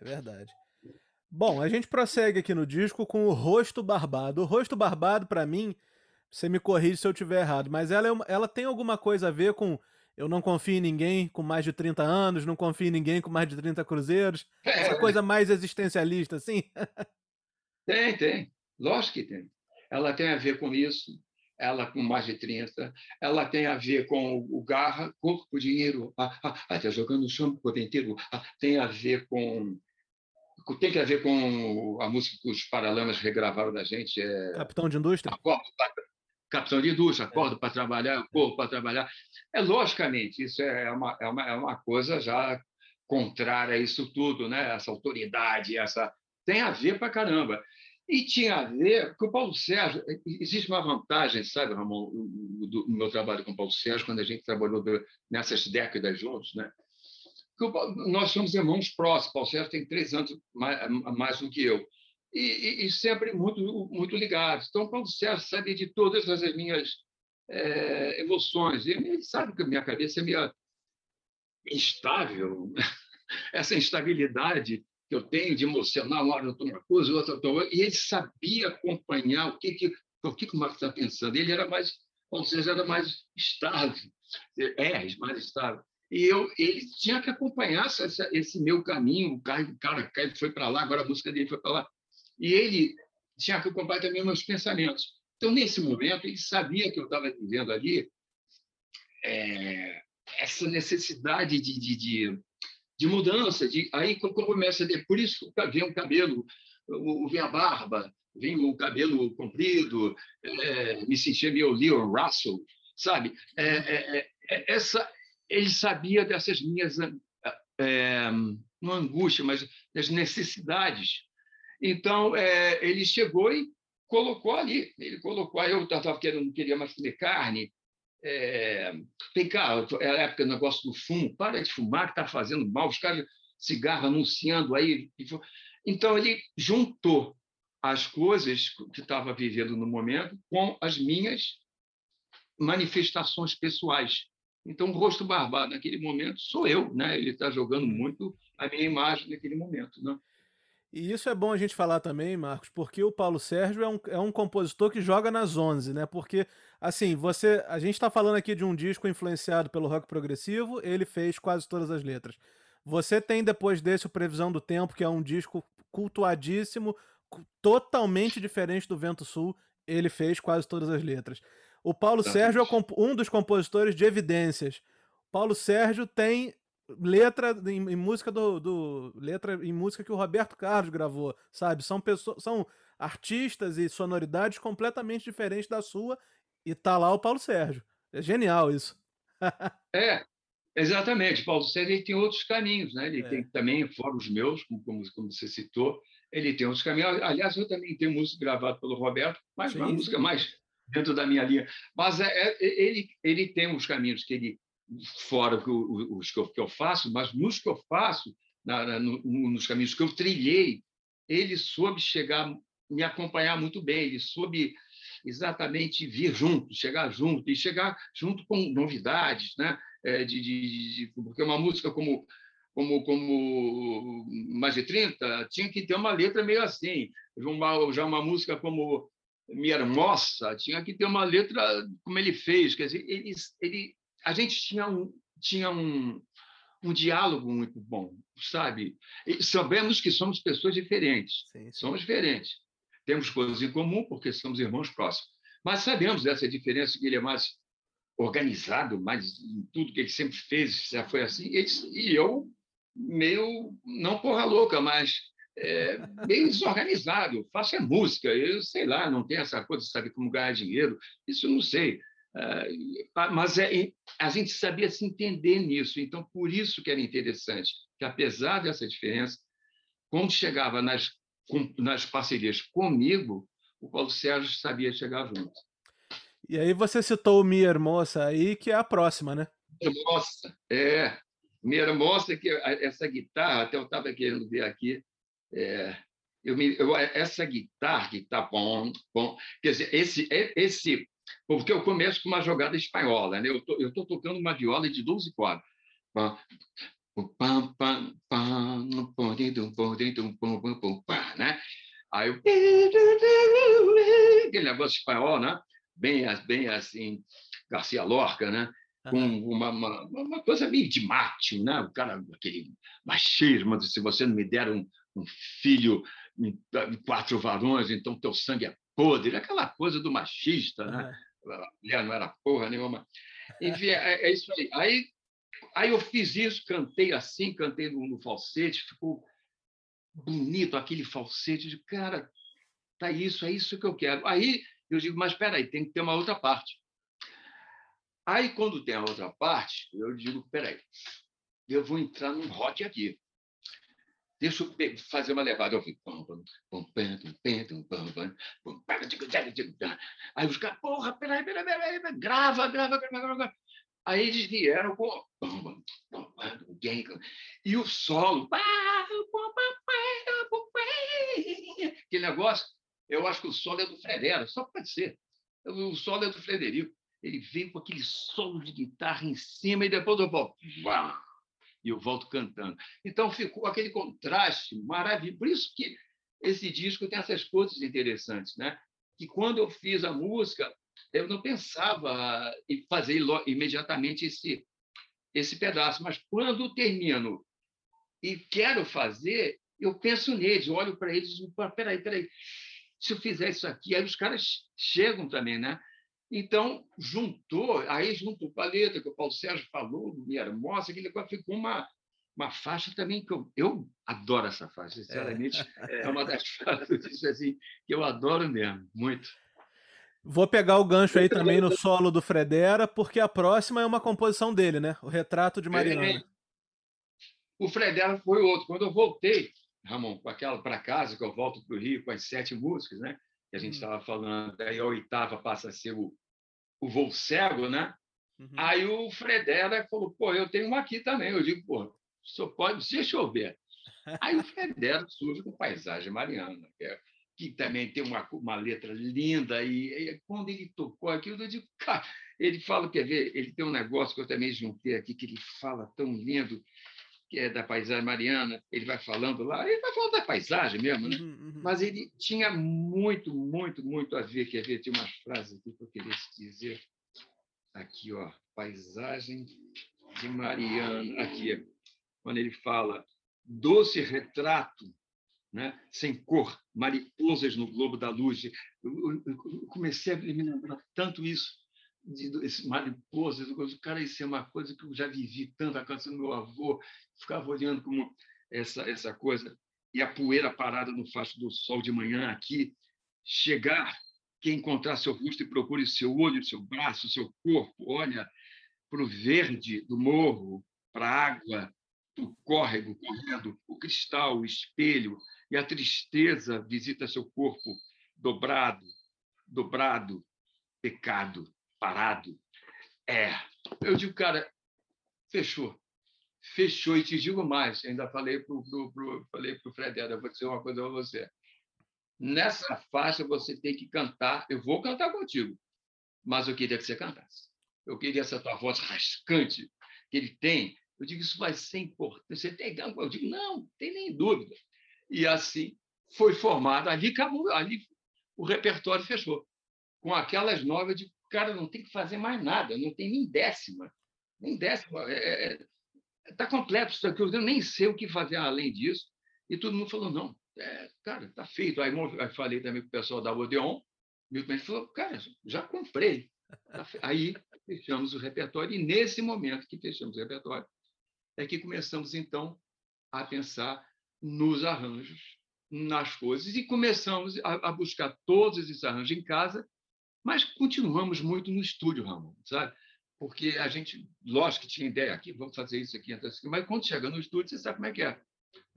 É verdade. Bom, a gente prossegue aqui no disco com o Rosto Barbado. O Rosto Barbado, para mim, você me corrige se eu estiver errado, mas ela, é uma, ela tem alguma coisa a ver com eu não confio em ninguém com mais de 30 anos, não confio em ninguém com mais de 30 cruzeiros. É. Essa coisa mais existencialista, assim? Tem, tem. Lógico que tem. Ela tem a ver com isso ela com mais de 30, ela tem a ver com o garra, corpo, dinheiro, ah, ah, ah tá jogando o chão o corpo inteiro, tem a ver com tem que a ver com a música que os Paralamas regravaram da gente. É... Capitão de Indústria? Acordo pra... Capitão de Indústria, é. acordo é. para trabalhar, corpo para trabalhar. É logicamente, isso é uma, é, uma, é uma coisa já contrária a isso tudo, né? essa autoridade, essa tem a ver para caramba. E tinha a ver com o Paulo Sérgio. Existe uma vantagem, sabe, Ramon, do, meu trabalho com o Paulo Sérgio, quando a gente trabalhou nessas décadas juntos, né? Nós somos irmãos próximos. Paulo Sérgio tem três anos mais, mais do que eu. E, e, sempre muito, muito ligados. Então, Paulo Sérgio sabe de todas as minhas é, emoções. Ele sabe que a minha cabeça é meio instável. Essa instabilidade que eu tenho de emocionar, uma hora eu estou uma coisa, outra eu estou E ele sabia acompanhar o que, que, o, que, que o Marcos está pensando. Ele era mais, ou seja, era mais estável. É, mais estável. E eu, ele tinha que acompanhar essa, esse meu caminho. O cara, cara foi para lá, agora a música dele foi para lá. E ele tinha que acompanhar também meus pensamentos. Então, nesse momento, ele sabia que eu estava vivendo ali é, essa necessidade de, de, de de mudança. De, aí começa a por isso vem o cabelo, vem a barba, vem o cabelo comprido, é, me sentia meio Leon Russell, sabe? É, é, é, é essa, ele sabia dessas minhas, é, não angústia, mas das necessidades. Então, ele chegou e colocou ali. Ele colocou, eu estava querendo, não queria mais comer carne, é, vem cá, é a época do negócio do fumo, para de fumar, que está fazendo mal, os caras cigarro anunciando aí. Então, ele juntou as coisas que estava vivendo no momento com as minhas manifestações pessoais. Então, o rosto barbado naquele momento sou eu, né? Ele está jogando muito a minha imagem naquele momento, né? E isso é bom a gente falar também, Marcos, porque o Paulo Sérgio é um, é um compositor que joga nas 11, né? Porque, assim, você. A gente está falando aqui de um disco influenciado pelo rock progressivo, ele fez quase todas as letras. Você tem depois desse o Previsão do Tempo, que é um disco cultuadíssimo, totalmente diferente do Vento Sul, ele fez quase todas as letras. O Paulo Sérgio é um dos compositores de Evidências. Paulo Sérgio tem letra em, em música do, do, letra em música que o Roberto Carlos gravou, sabe? São pessoas, são artistas e sonoridades completamente diferentes da sua e tá lá o Paulo Sérgio. É genial isso. é, exatamente. Paulo Sérgio ele tem outros caminhos, né? Ele é. tem também, fora os meus, como, como, você citou, ele tem outros caminhos. Aliás, eu também tenho música gravada pelo Roberto, mas sim, uma música mais dentro da minha linha. Mas é, é, ele, ele tem os caminhos que ele fora os que eu, que eu faço, mas nos que eu faço, na, na, no, nos caminhos que eu trilhei, ele soube chegar, me acompanhar muito bem, ele soube exatamente vir junto, chegar junto, e chegar junto com novidades, né? É, de, de, de, porque uma música como como, como mais de 30 tinha que ter uma letra meio assim, uma, já uma música como Mi Hermosa tinha que ter uma letra como ele fez, quer dizer, ele, ele a gente tinha um, tinha um, um diálogo muito bom, sabe? E sabemos que somos pessoas diferentes, sim, sim. somos diferentes. Temos coisas em comum porque somos irmãos próximos, mas sabemos dessa diferença que ele é mais organizado, mais em tudo que ele sempre fez, já foi assim. E eu meio não porra louca, mas é, meio desorganizado. Faço é música, eu sei lá, não tenho essa coisa de saber como ganhar dinheiro, isso não sei. Uh, mas é, a gente sabia se entender nisso, então por isso que era interessante, que apesar dessa diferença, quando chegava nas, nas parcerias comigo, o Paulo Sérgio sabia chegar junto. E aí você citou o Mi Hermosa aí, que é a próxima, né? Hermosa, é. Mi Hermosa, que essa guitarra, até eu estava querendo ver aqui, é, eu me, eu, essa guitarra que está bom, bom, quer dizer, esse, esse, porque eu começo com uma jogada espanhola, né? Eu tô, eu tô tocando uma viola de 12 cordas. Né? Aí eu... aquele negócio espanhol, né? Bem, bem assim, Garcia Lorca, né? com uma, uma, uma, coisa meio de mate, né? O cara, aquele machismo, se você não me der um, um filho, quatro varões, então teu sangue é podre, aquela coisa do machista, né? A mulher não era porra nenhuma. Enfim, é, é, isso aí. aí. Aí eu fiz isso, cantei assim, cantei no, no falsete, ficou bonito aquele falsete, de cara, tá isso, é isso que eu quero. Aí eu digo, mas espera aí, tem que ter uma outra parte. Aí, quando tem a outra parte, eu digo, peraí, eu vou entrar num rock aqui. Deixa eu fazer uma levada. Eu fico. Aí os caras, porra, peraí, peraí, peraí, peraí, grava, grava, grava, grava. Aí eles vieram com. E o solo. Aquele negócio, eu acho que o solo é do Fredera, só pode ser. O solo é do Frederico ele veio com aquele solo de guitarra em cima e depois eu volto. E eu volto cantando. Então ficou aquele contraste maravilhoso. Por isso que esse disco tem essas coisas interessantes, né? Que quando eu fiz a música, eu não pensava em fazer imediatamente esse esse pedaço, mas quando termino e quero fazer, eu penso neles, olho para eles e digo, peraí, peraí, se eu fizer isso aqui, aí os caras chegam também, né? Então, juntou, aí junto com a letra que o Paulo Sérgio falou, Minha Hermosa, aquele ficou uma, uma faixa também que eu, eu adoro essa faixa, sinceramente. É, é uma das faixas assim, que eu adoro mesmo, muito. Vou pegar o gancho aí também no solo do Fredera, porque a próxima é uma composição dele, né? O Retrato de Mariana. É, o Fredera foi outro. Quando eu voltei, Ramon, para casa, que eu volto para o Rio com as sete músicas, né? Que a gente estava uhum. falando, aí a oitava passa a ser o, o voo cego, né? Uhum. Aí o Fredera falou, pô, eu tenho uma aqui também. Eu digo, pô, só pode, deixa eu ver. Aí o Fredera surge com Paisagem Mariana, que, é, que também tem uma, uma letra linda, e, e, quando ele tocou aquilo, eu digo, cara, ele fala, quer ver, ele tem um negócio que eu também juntei aqui, que ele fala tão lindo, que é da paisagem mariana, ele vai falando lá, ele vai falando da paisagem mesmo, né? Uhum, uhum. mas ele tinha muito, muito, muito a ver, quer ver, tem umas frases aqui que eu queria dizer, aqui, ó, paisagem de Mariana, aqui, quando ele fala doce retrato, né? sem cor, mariposas no globo da luz. Eu, eu, eu comecei a me lembrar tanto isso, esse mariposa, cara, isso é uma coisa que eu já vivi tanto, a canção do meu avô, ficava olhando como essa, essa coisa, e a poeira parada no facho do sol de manhã aqui, chegar, quem encontrar seu rosto e procure seu olho, seu braço, seu corpo, olha para o verde do morro, para a água do córrego correndo, o cristal, o espelho, e a tristeza visita seu corpo dobrado, dobrado, pecado parado. É. Eu digo, cara, fechou. Fechou. E te digo mais, ainda falei para o falei pro Fredera, vou dizer uma coisa para você. Nessa faixa você tem que cantar. Eu vou cantar contigo, mas eu queria que você cantasse. Eu queria essa tua voz rascante que ele tem. Eu digo, isso vai ser importante. Você tem Eu digo, não, tem nem dúvida. E assim foi formado. Ali acabou, ali o repertório fechou. Com aquelas nove, de cara não tem que fazer mais nada, não tem nem décima. Nem décima. É, é, está completo isso aqui, eu nem sei o que fazer além disso. E todo mundo falou, não, é, cara, está feito. Aí eu falei também com o pessoal da Odeon, Milton falou, cara, já comprei. Tá Aí fechamos o repertório, e nesse momento que fechamos o repertório, é que começamos, então, a pensar nos arranjos, nas coisas, e começamos a, a buscar todos esses arranjos em casa, mas continuamos muito no estúdio, Ramon, sabe? Porque a gente, lógico que tinha ideia aqui, vamos fazer isso aqui, mas quando chega no estúdio, você sabe como é que é.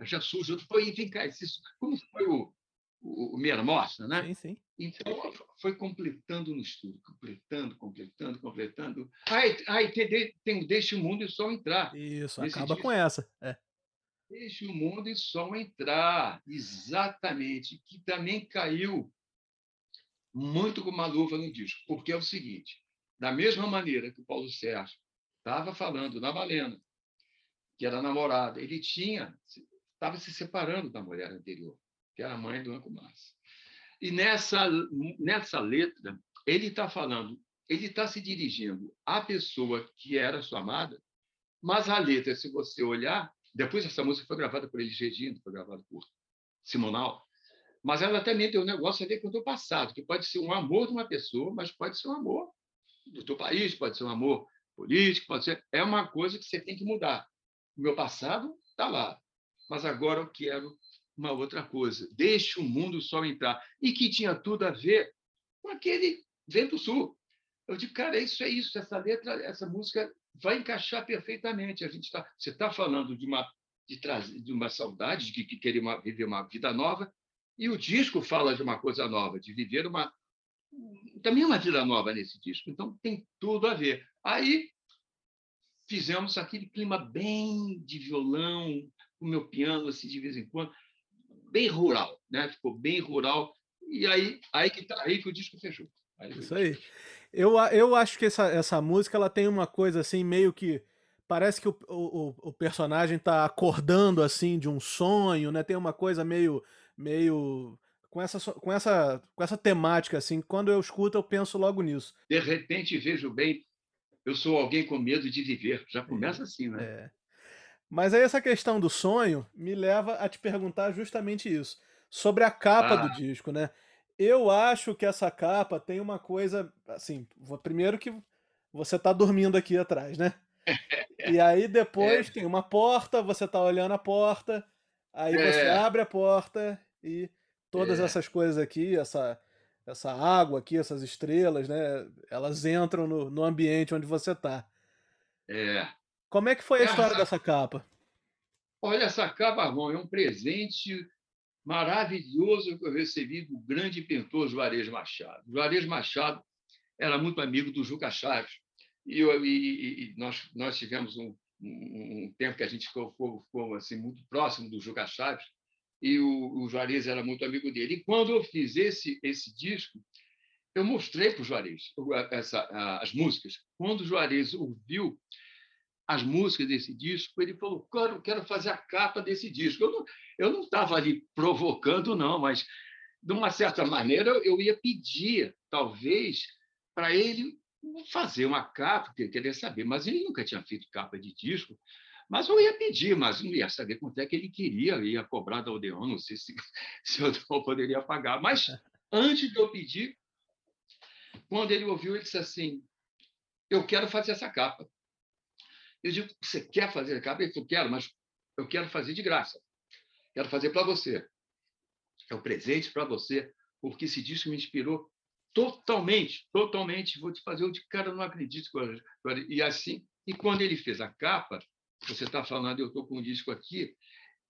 Já surge outro, foi, vem cá, isso, como foi o, o, o Meia Mostra, né? Sim, sim. Então, foi completando no estudo, completando, completando, completando. Aí, aí tem, tem Deixe o Mundo e o Sol Entrar. Isso, acaba com essa. É. Deixe o Mundo e o Sol Entrar, exatamente, que também caiu muito com uma luva no disco, porque é o seguinte, da mesma maneira que o Paulo Sérgio estava falando na Valena, que era namorada, ele tinha, estava se separando da mulher anterior que era a mãe do Anco Massa. E nessa, nessa letra, ele está falando, ele está se dirigindo à pessoa que era sua amada, mas a letra, se você olhar, depois essa música foi gravada por Elis Regina, foi gravada por Simonal, mas ela também tem um negócio a ver com o teu passado, que pode ser um amor de uma pessoa, mas pode ser um amor do teu país, pode ser um amor político, pode ser. É uma coisa que você tem que mudar. O meu passado está lá, mas agora eu quero uma outra coisa. Deixe o mundo só entrar. E que tinha tudo a ver com aquele vento sul. Eu digo, cara, isso é isso. Essa letra, essa música vai encaixar perfeitamente. A gente tá, você está falando de uma de, de uma saudade, de que querer uma, viver uma vida nova, e o disco fala de uma coisa nova, de viver uma também uma vida nova nesse disco. Então tem tudo a ver. Aí fizemos aquele clima bem de violão, o meu piano assim de vez em quando bem rural, né? Ficou bem rural. E aí, aí, que, tá, aí que o disco fechou. Aí Isso aí. Eu, eu acho que essa, essa música ela tem uma coisa assim, meio que. Parece que o, o, o personagem está acordando assim de um sonho, né? Tem uma coisa meio. Meio com essa, com essa, com essa temática, assim, quando eu escuto, eu penso logo nisso. De repente vejo bem, eu sou alguém com medo de viver. Já começa assim, né? É. Mas aí essa questão do sonho me leva a te perguntar justamente isso. Sobre a capa ah. do disco, né? Eu acho que essa capa tem uma coisa, assim, primeiro que você tá dormindo aqui atrás, né? E aí depois é. tem uma porta, você tá olhando a porta, aí é. você abre a porta e todas é. essas coisas aqui, essa, essa água aqui, essas estrelas, né? Elas entram no, no ambiente onde você tá. É. Como é que foi a história dessa capa? Olha, essa capa, Armão, é um presente maravilhoso que eu recebi do grande pintor Juarez Machado. Juarez Machado era muito amigo do Juca Chaves. E, eu, e, e nós, nós tivemos um, um, um, tempo que a gente ficou, ficou, ficou, assim, muito próximo do Juca Chaves, e o, o Juarez era muito amigo dele. E quando eu fiz esse, esse disco, eu mostrei para o Juarez essa, as músicas. Quando o Juarez ouviu as músicas desse disco, ele falou: quero, quero fazer a capa desse disco. Eu não estava ali provocando, não, mas, de uma certa maneira, eu ia pedir, talvez, para ele fazer uma capa, porque ele queria saber, mas ele nunca tinha feito capa de disco. Mas eu ia pedir, mas não ia saber quanto é que ele queria, ia cobrar da Odeon, não sei se, se eu poderia pagar. Mas antes de eu pedir, quando ele ouviu, ele disse assim: Eu quero fazer essa capa. Eu digo, você quer fazer a capa? Ele falou, quero, mas eu quero fazer de graça. Quero fazer para você. É um presente para você, porque esse disco me inspirou totalmente, totalmente. Vou te fazer o de cara, não acredito. E assim, e quando ele fez a capa, você está falando, eu estou com um disco aqui,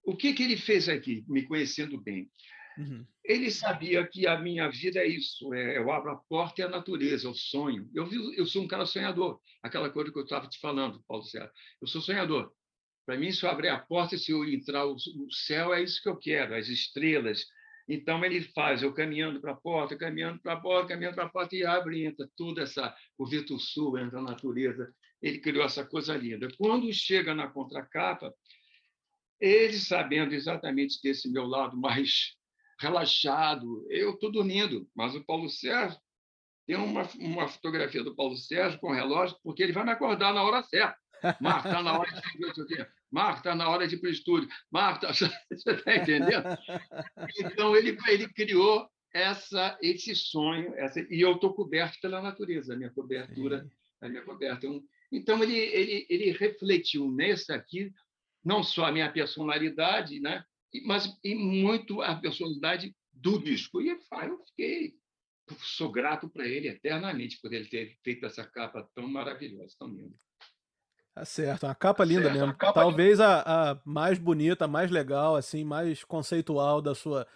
o que, que ele fez aqui, me conhecendo bem? Uhum. Ele sabia que a minha vida é isso, é, eu abro a porta e a natureza, o sonho. Eu, eu sou um cara sonhador, aquela coisa que eu estava te falando, Paulo Sérgio. Eu sou sonhador. Para mim, se eu abrir a porta, se eu entrar o, o céu, é isso que eu quero, as estrelas. Então ele faz, eu caminhando para a porta, caminhando para a porta, caminhando para a porta e abre e entra tudo essa o Vento Sul, entra a natureza. Ele criou essa coisa linda. Quando chega na contracapa, ele sabendo exatamente desse meu lado mais relaxado. Eu estou dormindo, mas o Paulo Sérgio tem uma, uma fotografia do Paulo Sérgio com o relógio, porque ele vai me acordar na hora certa. Está na hora de Marco, está na hora de ir para o estúdio. Marco, tá... você está entendendo? Então, ele, ele criou essa, esse sonho, essa... e eu estou coberto pela natureza, a minha cobertura, a minha coberta. Então, ele, ele, ele refletiu nesse aqui, não só a minha personalidade, né? mas e muito a personalidade do disco. E eu fiquei, sou grato para ele eternamente por ele ter feito essa capa tão maravilhosa, tão linda. Tá certo, uma capa linda certo, mesmo. Capa Talvez a, a, mais bonita, mais legal, assim, mais conceitual da sua,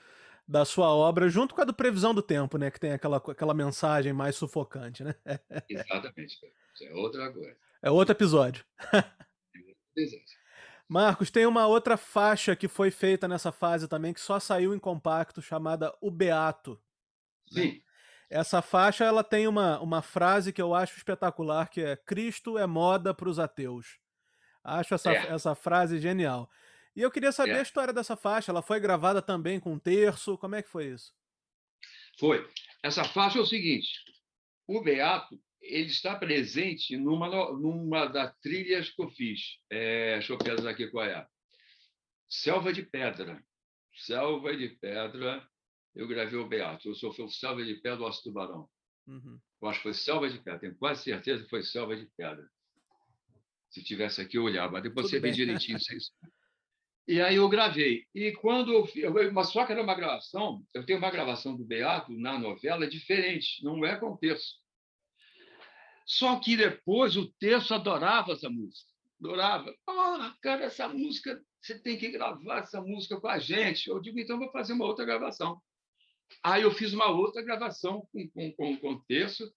da sua obra, junto com a do Previsão do Tempo, né? Que tem aquela, aquela mensagem mais sufocante, né? Exatamente. Isso é outra coisa. É outro episódio. Marcos, tem uma outra faixa que foi feita nessa fase também, que só saiu em compacto, chamada O Beato. Né? Sim. Essa faixa ela tem uma, uma frase que eu acho espetacular, que é Cristo é moda para os ateus. Acho essa, é. essa frase genial. E eu queria saber é. a história dessa faixa. Ela foi gravada também com um terço. Como é que foi isso? Foi. Essa faixa é o seguinte: o Beato ele está presente numa, numa das trilhas que eu fiz. É, deixa eu pensar aqui qual é. Selva de Pedra. Selva de Pedra eu gravei o Beato. Eu sou o Selva de Pedra do Osso Tubarão. Uhum. Eu acho que foi Selva de Pedra. Tenho quase certeza que foi Selva de Pedra. Se tivesse aqui, eu olhava. Depois Tudo você vê direitinho. Vocês... E aí eu gravei. E quando eu, mas só que era uma gravação, eu tenho uma gravação do Beato na novela diferente, não é com texto. Só que depois o texto adorava essa música. Adorava. Ah, oh, cara, essa música, você tem que gravar essa música com a gente. Eu digo, então vou fazer uma outra gravação. Aí eu fiz uma outra gravação com, com, com, com texto,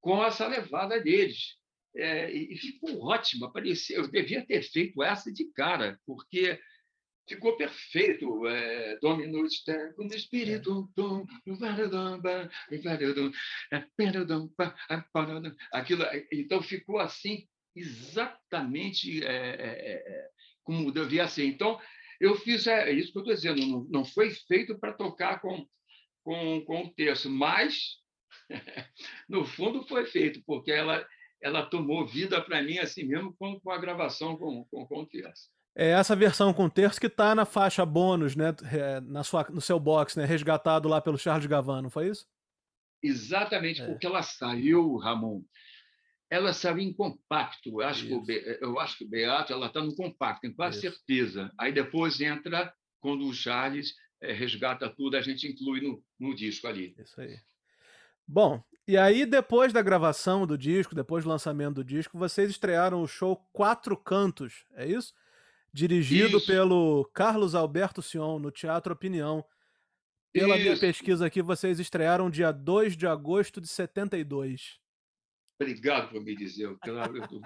com essa levada deles. É, e ficou ótima. Parecia, eu devia ter feito essa de cara, porque ficou perfeito. É, Dominus o espírito. Aquilo, então ficou assim, exatamente é, é, é, como devia ser. Então, eu fiz é, isso que eu estou dizendo, não, não foi feito para tocar com com, com o texto, mas, no fundo, foi feito, porque ela, ela tomou vida para mim assim mesmo com, com a gravação com, com, com o texto. É essa versão com terço que está na faixa bônus, né, é, na sua, no seu box, né, resgatado lá pelo Charles Gavano, foi isso? Exatamente, é. porque ela saiu, Ramon, ela saiu em compacto. Eu acho, que o, eu acho que o Beato ela está no compacto, tenho quase isso. certeza. Aí depois entra quando o Charles é, resgata tudo, a gente inclui no, no disco ali. Isso aí. Bom, e aí depois da gravação do disco, depois do lançamento do disco, vocês estrearam o show Quatro Cantos, é isso? Dirigido isso. pelo Carlos Alberto Sion, no Teatro Opinião. Pela isso. minha pesquisa aqui, vocês estrearam dia 2 de agosto de 72. Obrigado por me dizer. Eu, eu,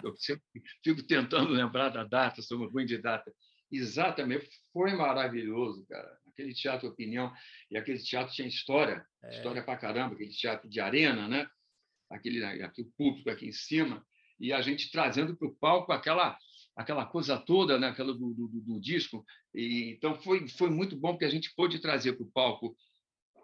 eu, sempre fico tentando lembrar da data, sou ruim de data. Exatamente, foi maravilhoso, cara aquele teatro opinião, e aquele teatro tinha história, é. história para caramba, aquele teatro de arena, né? aquele, aquele público aqui em cima, e a gente trazendo para o palco aquela aquela coisa toda, né? aquela do, do, do disco. E, então foi, foi muito bom porque a gente pôde trazer para o palco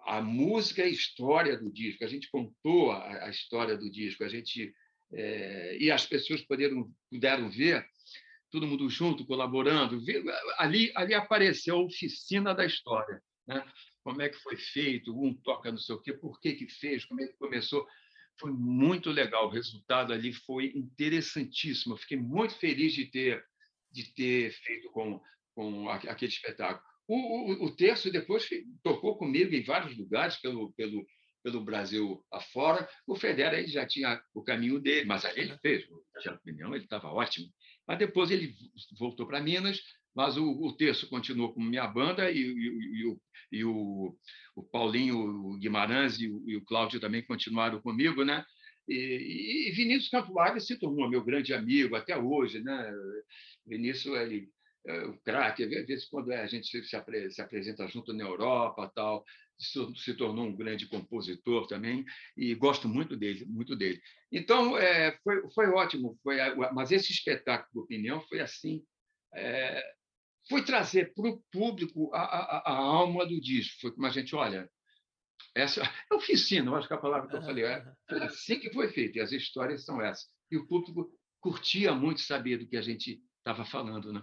a música e a história do disco. A gente contou a, a história do disco, a gente é, e as pessoas puderam, puderam ver todo mundo junto, colaborando. Ali, ali apareceu a oficina da história. Né? Como é que foi feito, um toca não sei o quê, por que, que fez, como é que começou. Foi muito legal. O resultado ali foi interessantíssimo. Eu fiquei muito feliz de ter, de ter feito com, com aquele espetáculo. O, o, o terço depois tocou comigo em vários lugares pelo, pelo, pelo Brasil afora. O Federa ele já tinha o caminho dele, mas ali ele fez. O Teatro Opinião ele estava ótimo. Mas depois ele voltou para Minas, mas o, o Terço continuou com minha banda e, e, e, o, e o, o, Paulinho Guimarães e o, e o Cláudio também continuaram comigo, né? E, Vinícius Cantuária se tornou meu grande amigo até hoje, né? Vinícius, ele, é, o craque, às vezes quando a gente se, se apresenta junto na Europa, tal, se tornou um grande compositor também e gosto muito dele, muito dele. Então é, foi, foi ótimo, foi, mas esse espetáculo opinião foi assim, é, foi trazer para o público a, a, a, alma do disco. Foi como a gente olha, essa é oficina, eu acho que a palavra que eu falei é, assim que foi feito e as histórias são essas. E o público curtia muito saber do que a gente estava falando, né?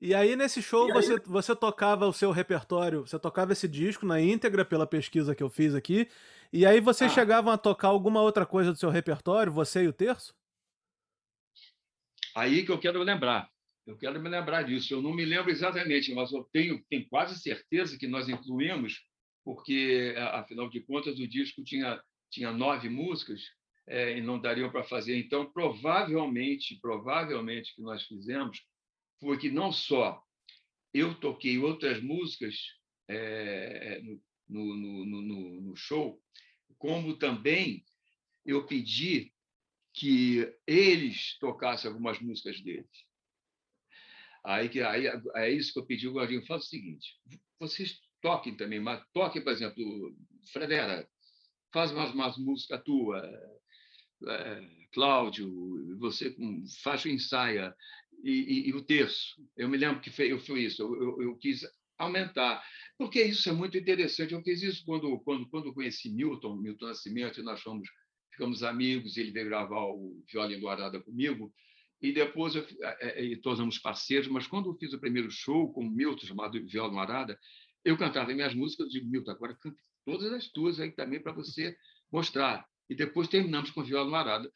E aí, nesse show, aí... você, você tocava o seu repertório, você tocava esse disco na íntegra, pela pesquisa que eu fiz aqui, e aí vocês ah. chegavam a tocar alguma outra coisa do seu repertório, você e o terço? Aí que eu quero lembrar. Eu quero me lembrar disso. Eu não me lembro exatamente, mas eu tenho, tenho quase certeza que nós incluímos, porque, afinal de contas, o disco tinha, tinha nove músicas é, e não dariam para fazer. Então, provavelmente, provavelmente que nós fizemos foi que não só eu toquei outras músicas é, no, no, no, no, show, como também eu pedi que eles tocassem algumas músicas deles. Aí, aí é isso que eu pedi o Gordinho, faz o seguinte, vocês toquem também, mas toquem, por exemplo, Fredera, faz umas, umas músicas tua, é, Cláudio, você faz o ensaia, e, e, e, o terço. Eu me lembro que eu fui isso, eu, eu, eu, quis aumentar, porque isso é muito interessante. Eu fiz isso quando, quando, quando conheci Milton, Milton Nascimento, nós fomos, ficamos amigos, ele veio gravar o Violino do Arada comigo, e depois eu, é, e tornamos parceiros, mas quando eu fiz o primeiro show com o Milton, chamado Violino Arada, eu cantava minhas músicas, eu digo, Milton, agora cante todas as tuas aí também para você mostrar. E depois terminamos com Violino Arada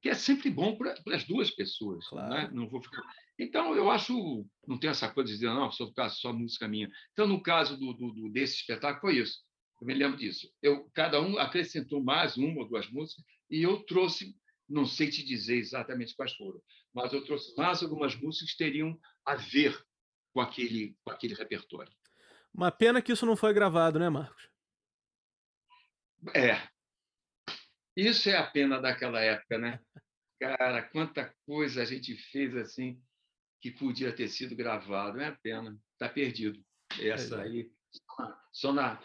que é sempre bom para as duas pessoas. Né? Claro. Né? Não vou ficar... Então, eu acho, não tem essa coisa de dizer, não, só, só música minha. Então, no caso do, do, desse espetáculo, foi isso. Eu me lembro disso. Eu, cada um acrescentou mais uma ou duas músicas e eu trouxe, não sei te dizer exatamente quais foram, mas eu trouxe mais algumas músicas que teriam a ver com aquele, com aquele repertório. Uma pena que isso não foi gravado, né, Marcos? É, isso é a pena daquela época, né? Cara, quanta coisa a gente fez assim que podia ter sido gravado. É a pena, está perdido. Essa é. aí, só na,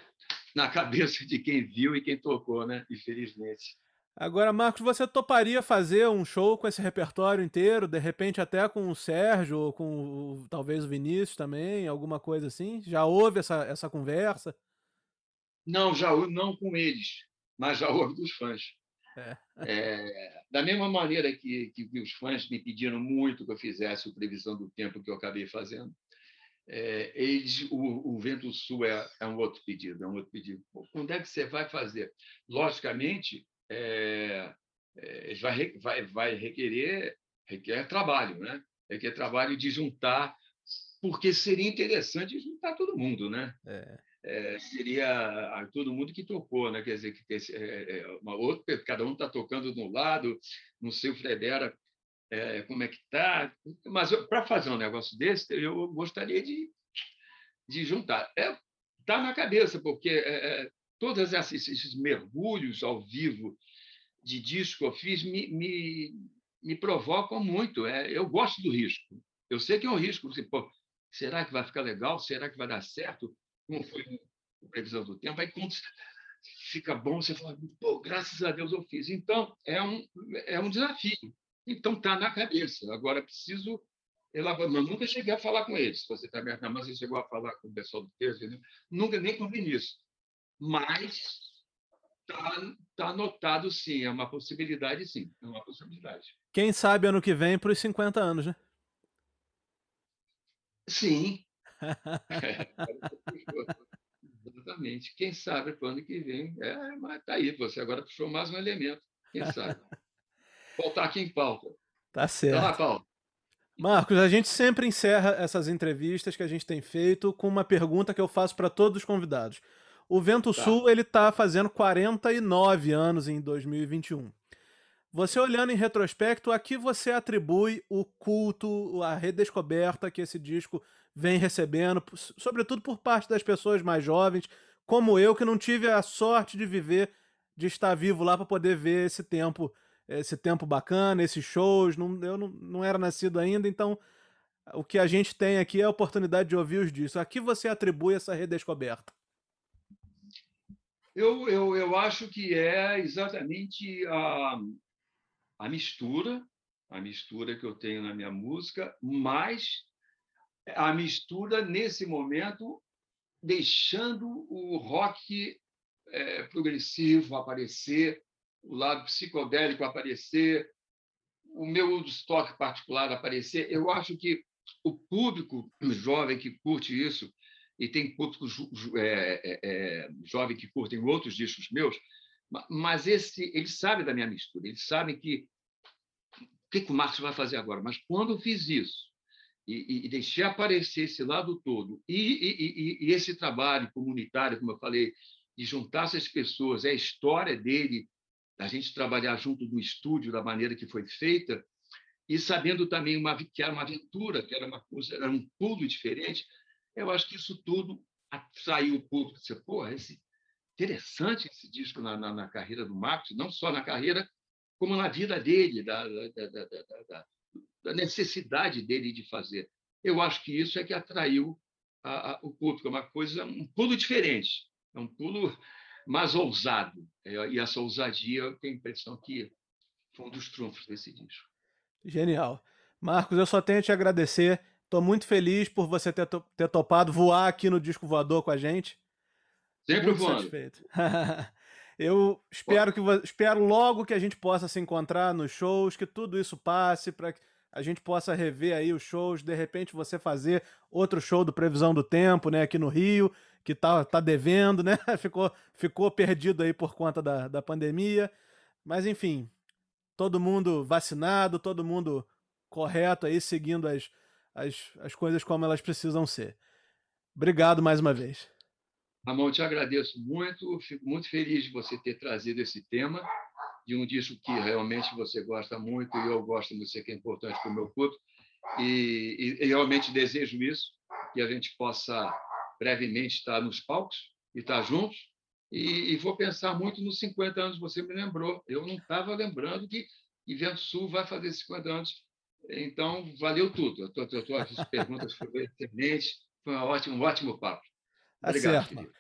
na cabeça de quem viu e quem tocou, né? Infelizmente. Agora, Marcos, você toparia fazer um show com esse repertório inteiro, de repente até com o Sérgio, ou com o, talvez o Vinícius também, alguma coisa assim? Já houve essa, essa conversa? Não, já não com eles mas já houve dos fãs. É. É, da mesma maneira que, que, os fãs me pediram muito que eu fizesse o Previsão do Tempo que eu acabei fazendo, é, eles, o, o, Vento Sul é, é, um outro pedido, é um outro pedido. Quando é que você vai fazer? Logicamente, é, é, vai, vai, vai requerer requer trabalho, né? Requer trabalho de juntar, porque seria interessante juntar todo mundo, né? É é, seria todo mundo que tocou, né? Quer dizer, que é, é, uma outra, cada um está tocando de um lado, não sei o Fredera é, como é que está, mas para fazer um negócio desse, eu gostaria de, de juntar. É, tá na cabeça, porque é todos esses, mergulhos ao vivo de disco que eu fiz me, me, me provocam muito. É, eu gosto do risco. Eu sei que é um risco. Assim, pô, será que vai ficar legal? Será que vai dar certo? como foi a previsão do tempo, aí quando fica bom, você fala, pô, graças a Deus eu fiz. Então, é um, é um desafio. Então, está na cabeça. Agora, preciso elaborar. Mas nunca cheguei a falar com eles. Você está mas você chegou a falar com o pessoal do texto, né? nunca nem com o Vinícius. Mas está tá anotado, sim. É uma possibilidade, sim. É uma possibilidade. Quem sabe ano que vem para os 50 anos, né? Sim, Exatamente. Quem sabe para o ano que vem. É, mas tá aí, você agora puxou mais um elemento. Quem sabe? Voltar aqui em pauta. Tá certo. Então, Marcos, a gente sempre encerra essas entrevistas que a gente tem feito com uma pergunta que eu faço para todos os convidados. O Vento tá. Sul ele está fazendo 49 anos em 2021. Você olhando em retrospecto, a que você atribui o culto, a redescoberta que esse disco vem recebendo, sobretudo por parte das pessoas mais jovens, como eu, que não tive a sorte de viver, de estar vivo lá para poder ver esse tempo, esse tempo bacana, esses shows. Não, eu não, não era nascido ainda, então o que a gente tem aqui é a oportunidade de ouvir os discos. A que você atribui essa redescoberta? Eu, eu, eu acho que é exatamente a, a mistura, a mistura que eu tenho na minha música, mais a mistura, nesse momento, deixando o rock é, progressivo aparecer, o lado psicodélico aparecer, o meu estoque particular aparecer, eu acho que o público jovem que curte isso, e tem público é, é, é, jovem que curtem outros discos meus, mas esse eles sabem da minha mistura, eles sabem que o que, que o Marcos vai fazer agora. Mas quando eu fiz isso e, e deixei aparecer esse lado todo e, e, e, esse trabalho comunitário, como eu falei, de juntar essas pessoas, é a história dele, a gente trabalhar junto do estúdio da maneira que foi feita e sabendo também uma, que era uma aventura, que era uma coisa, era um pulo diferente, eu acho que isso tudo atraiu o público. Você, pô, esse, interessante esse disco na, na, na, carreira do Marcos, não só na carreira, como na vida dele, da, da, da, da necessidade dele de fazer. Eu acho que isso é que atraiu a, a, o público, é uma coisa, um pulo diferente, é um pulo mais ousado. É, e essa ousadia, eu tenho a impressão que foi um dos trunfos desse disco. Genial. Marcos, eu só tenho a te agradecer. Estou muito feliz por você ter, ter topado voar aqui no Disco Voador com a gente. Sempre muito voando. satisfeito. eu espero que espero logo que a gente possa se encontrar nos shows, que tudo isso passe para que a gente possa rever aí os shows, de repente você fazer outro show do Previsão do Tempo, né, aqui no Rio, que tá, tá devendo, né? ficou, ficou perdido aí por conta da, da pandemia. Mas enfim, todo mundo vacinado, todo mundo correto aí, seguindo as, as, as coisas como elas precisam ser. Obrigado mais uma vez. Ramon, te agradeço muito, fico muito feliz de você ter trazido esse tema, de um disco que realmente você gosta muito e eu gosto muito, sei que é importante para o meu público, e, e, e realmente desejo isso, que a gente possa brevemente estar nos palcos e estar juntos, e, e, vou pensar muito nos 50 anos, você me lembrou. Eu não estava lembrando que Vento Sul vai fazer 50 anos. Então, valeu tudo. As perguntas foram excelentes, foi um ótimo, um ótimo papo. Tá Obrigado, certo,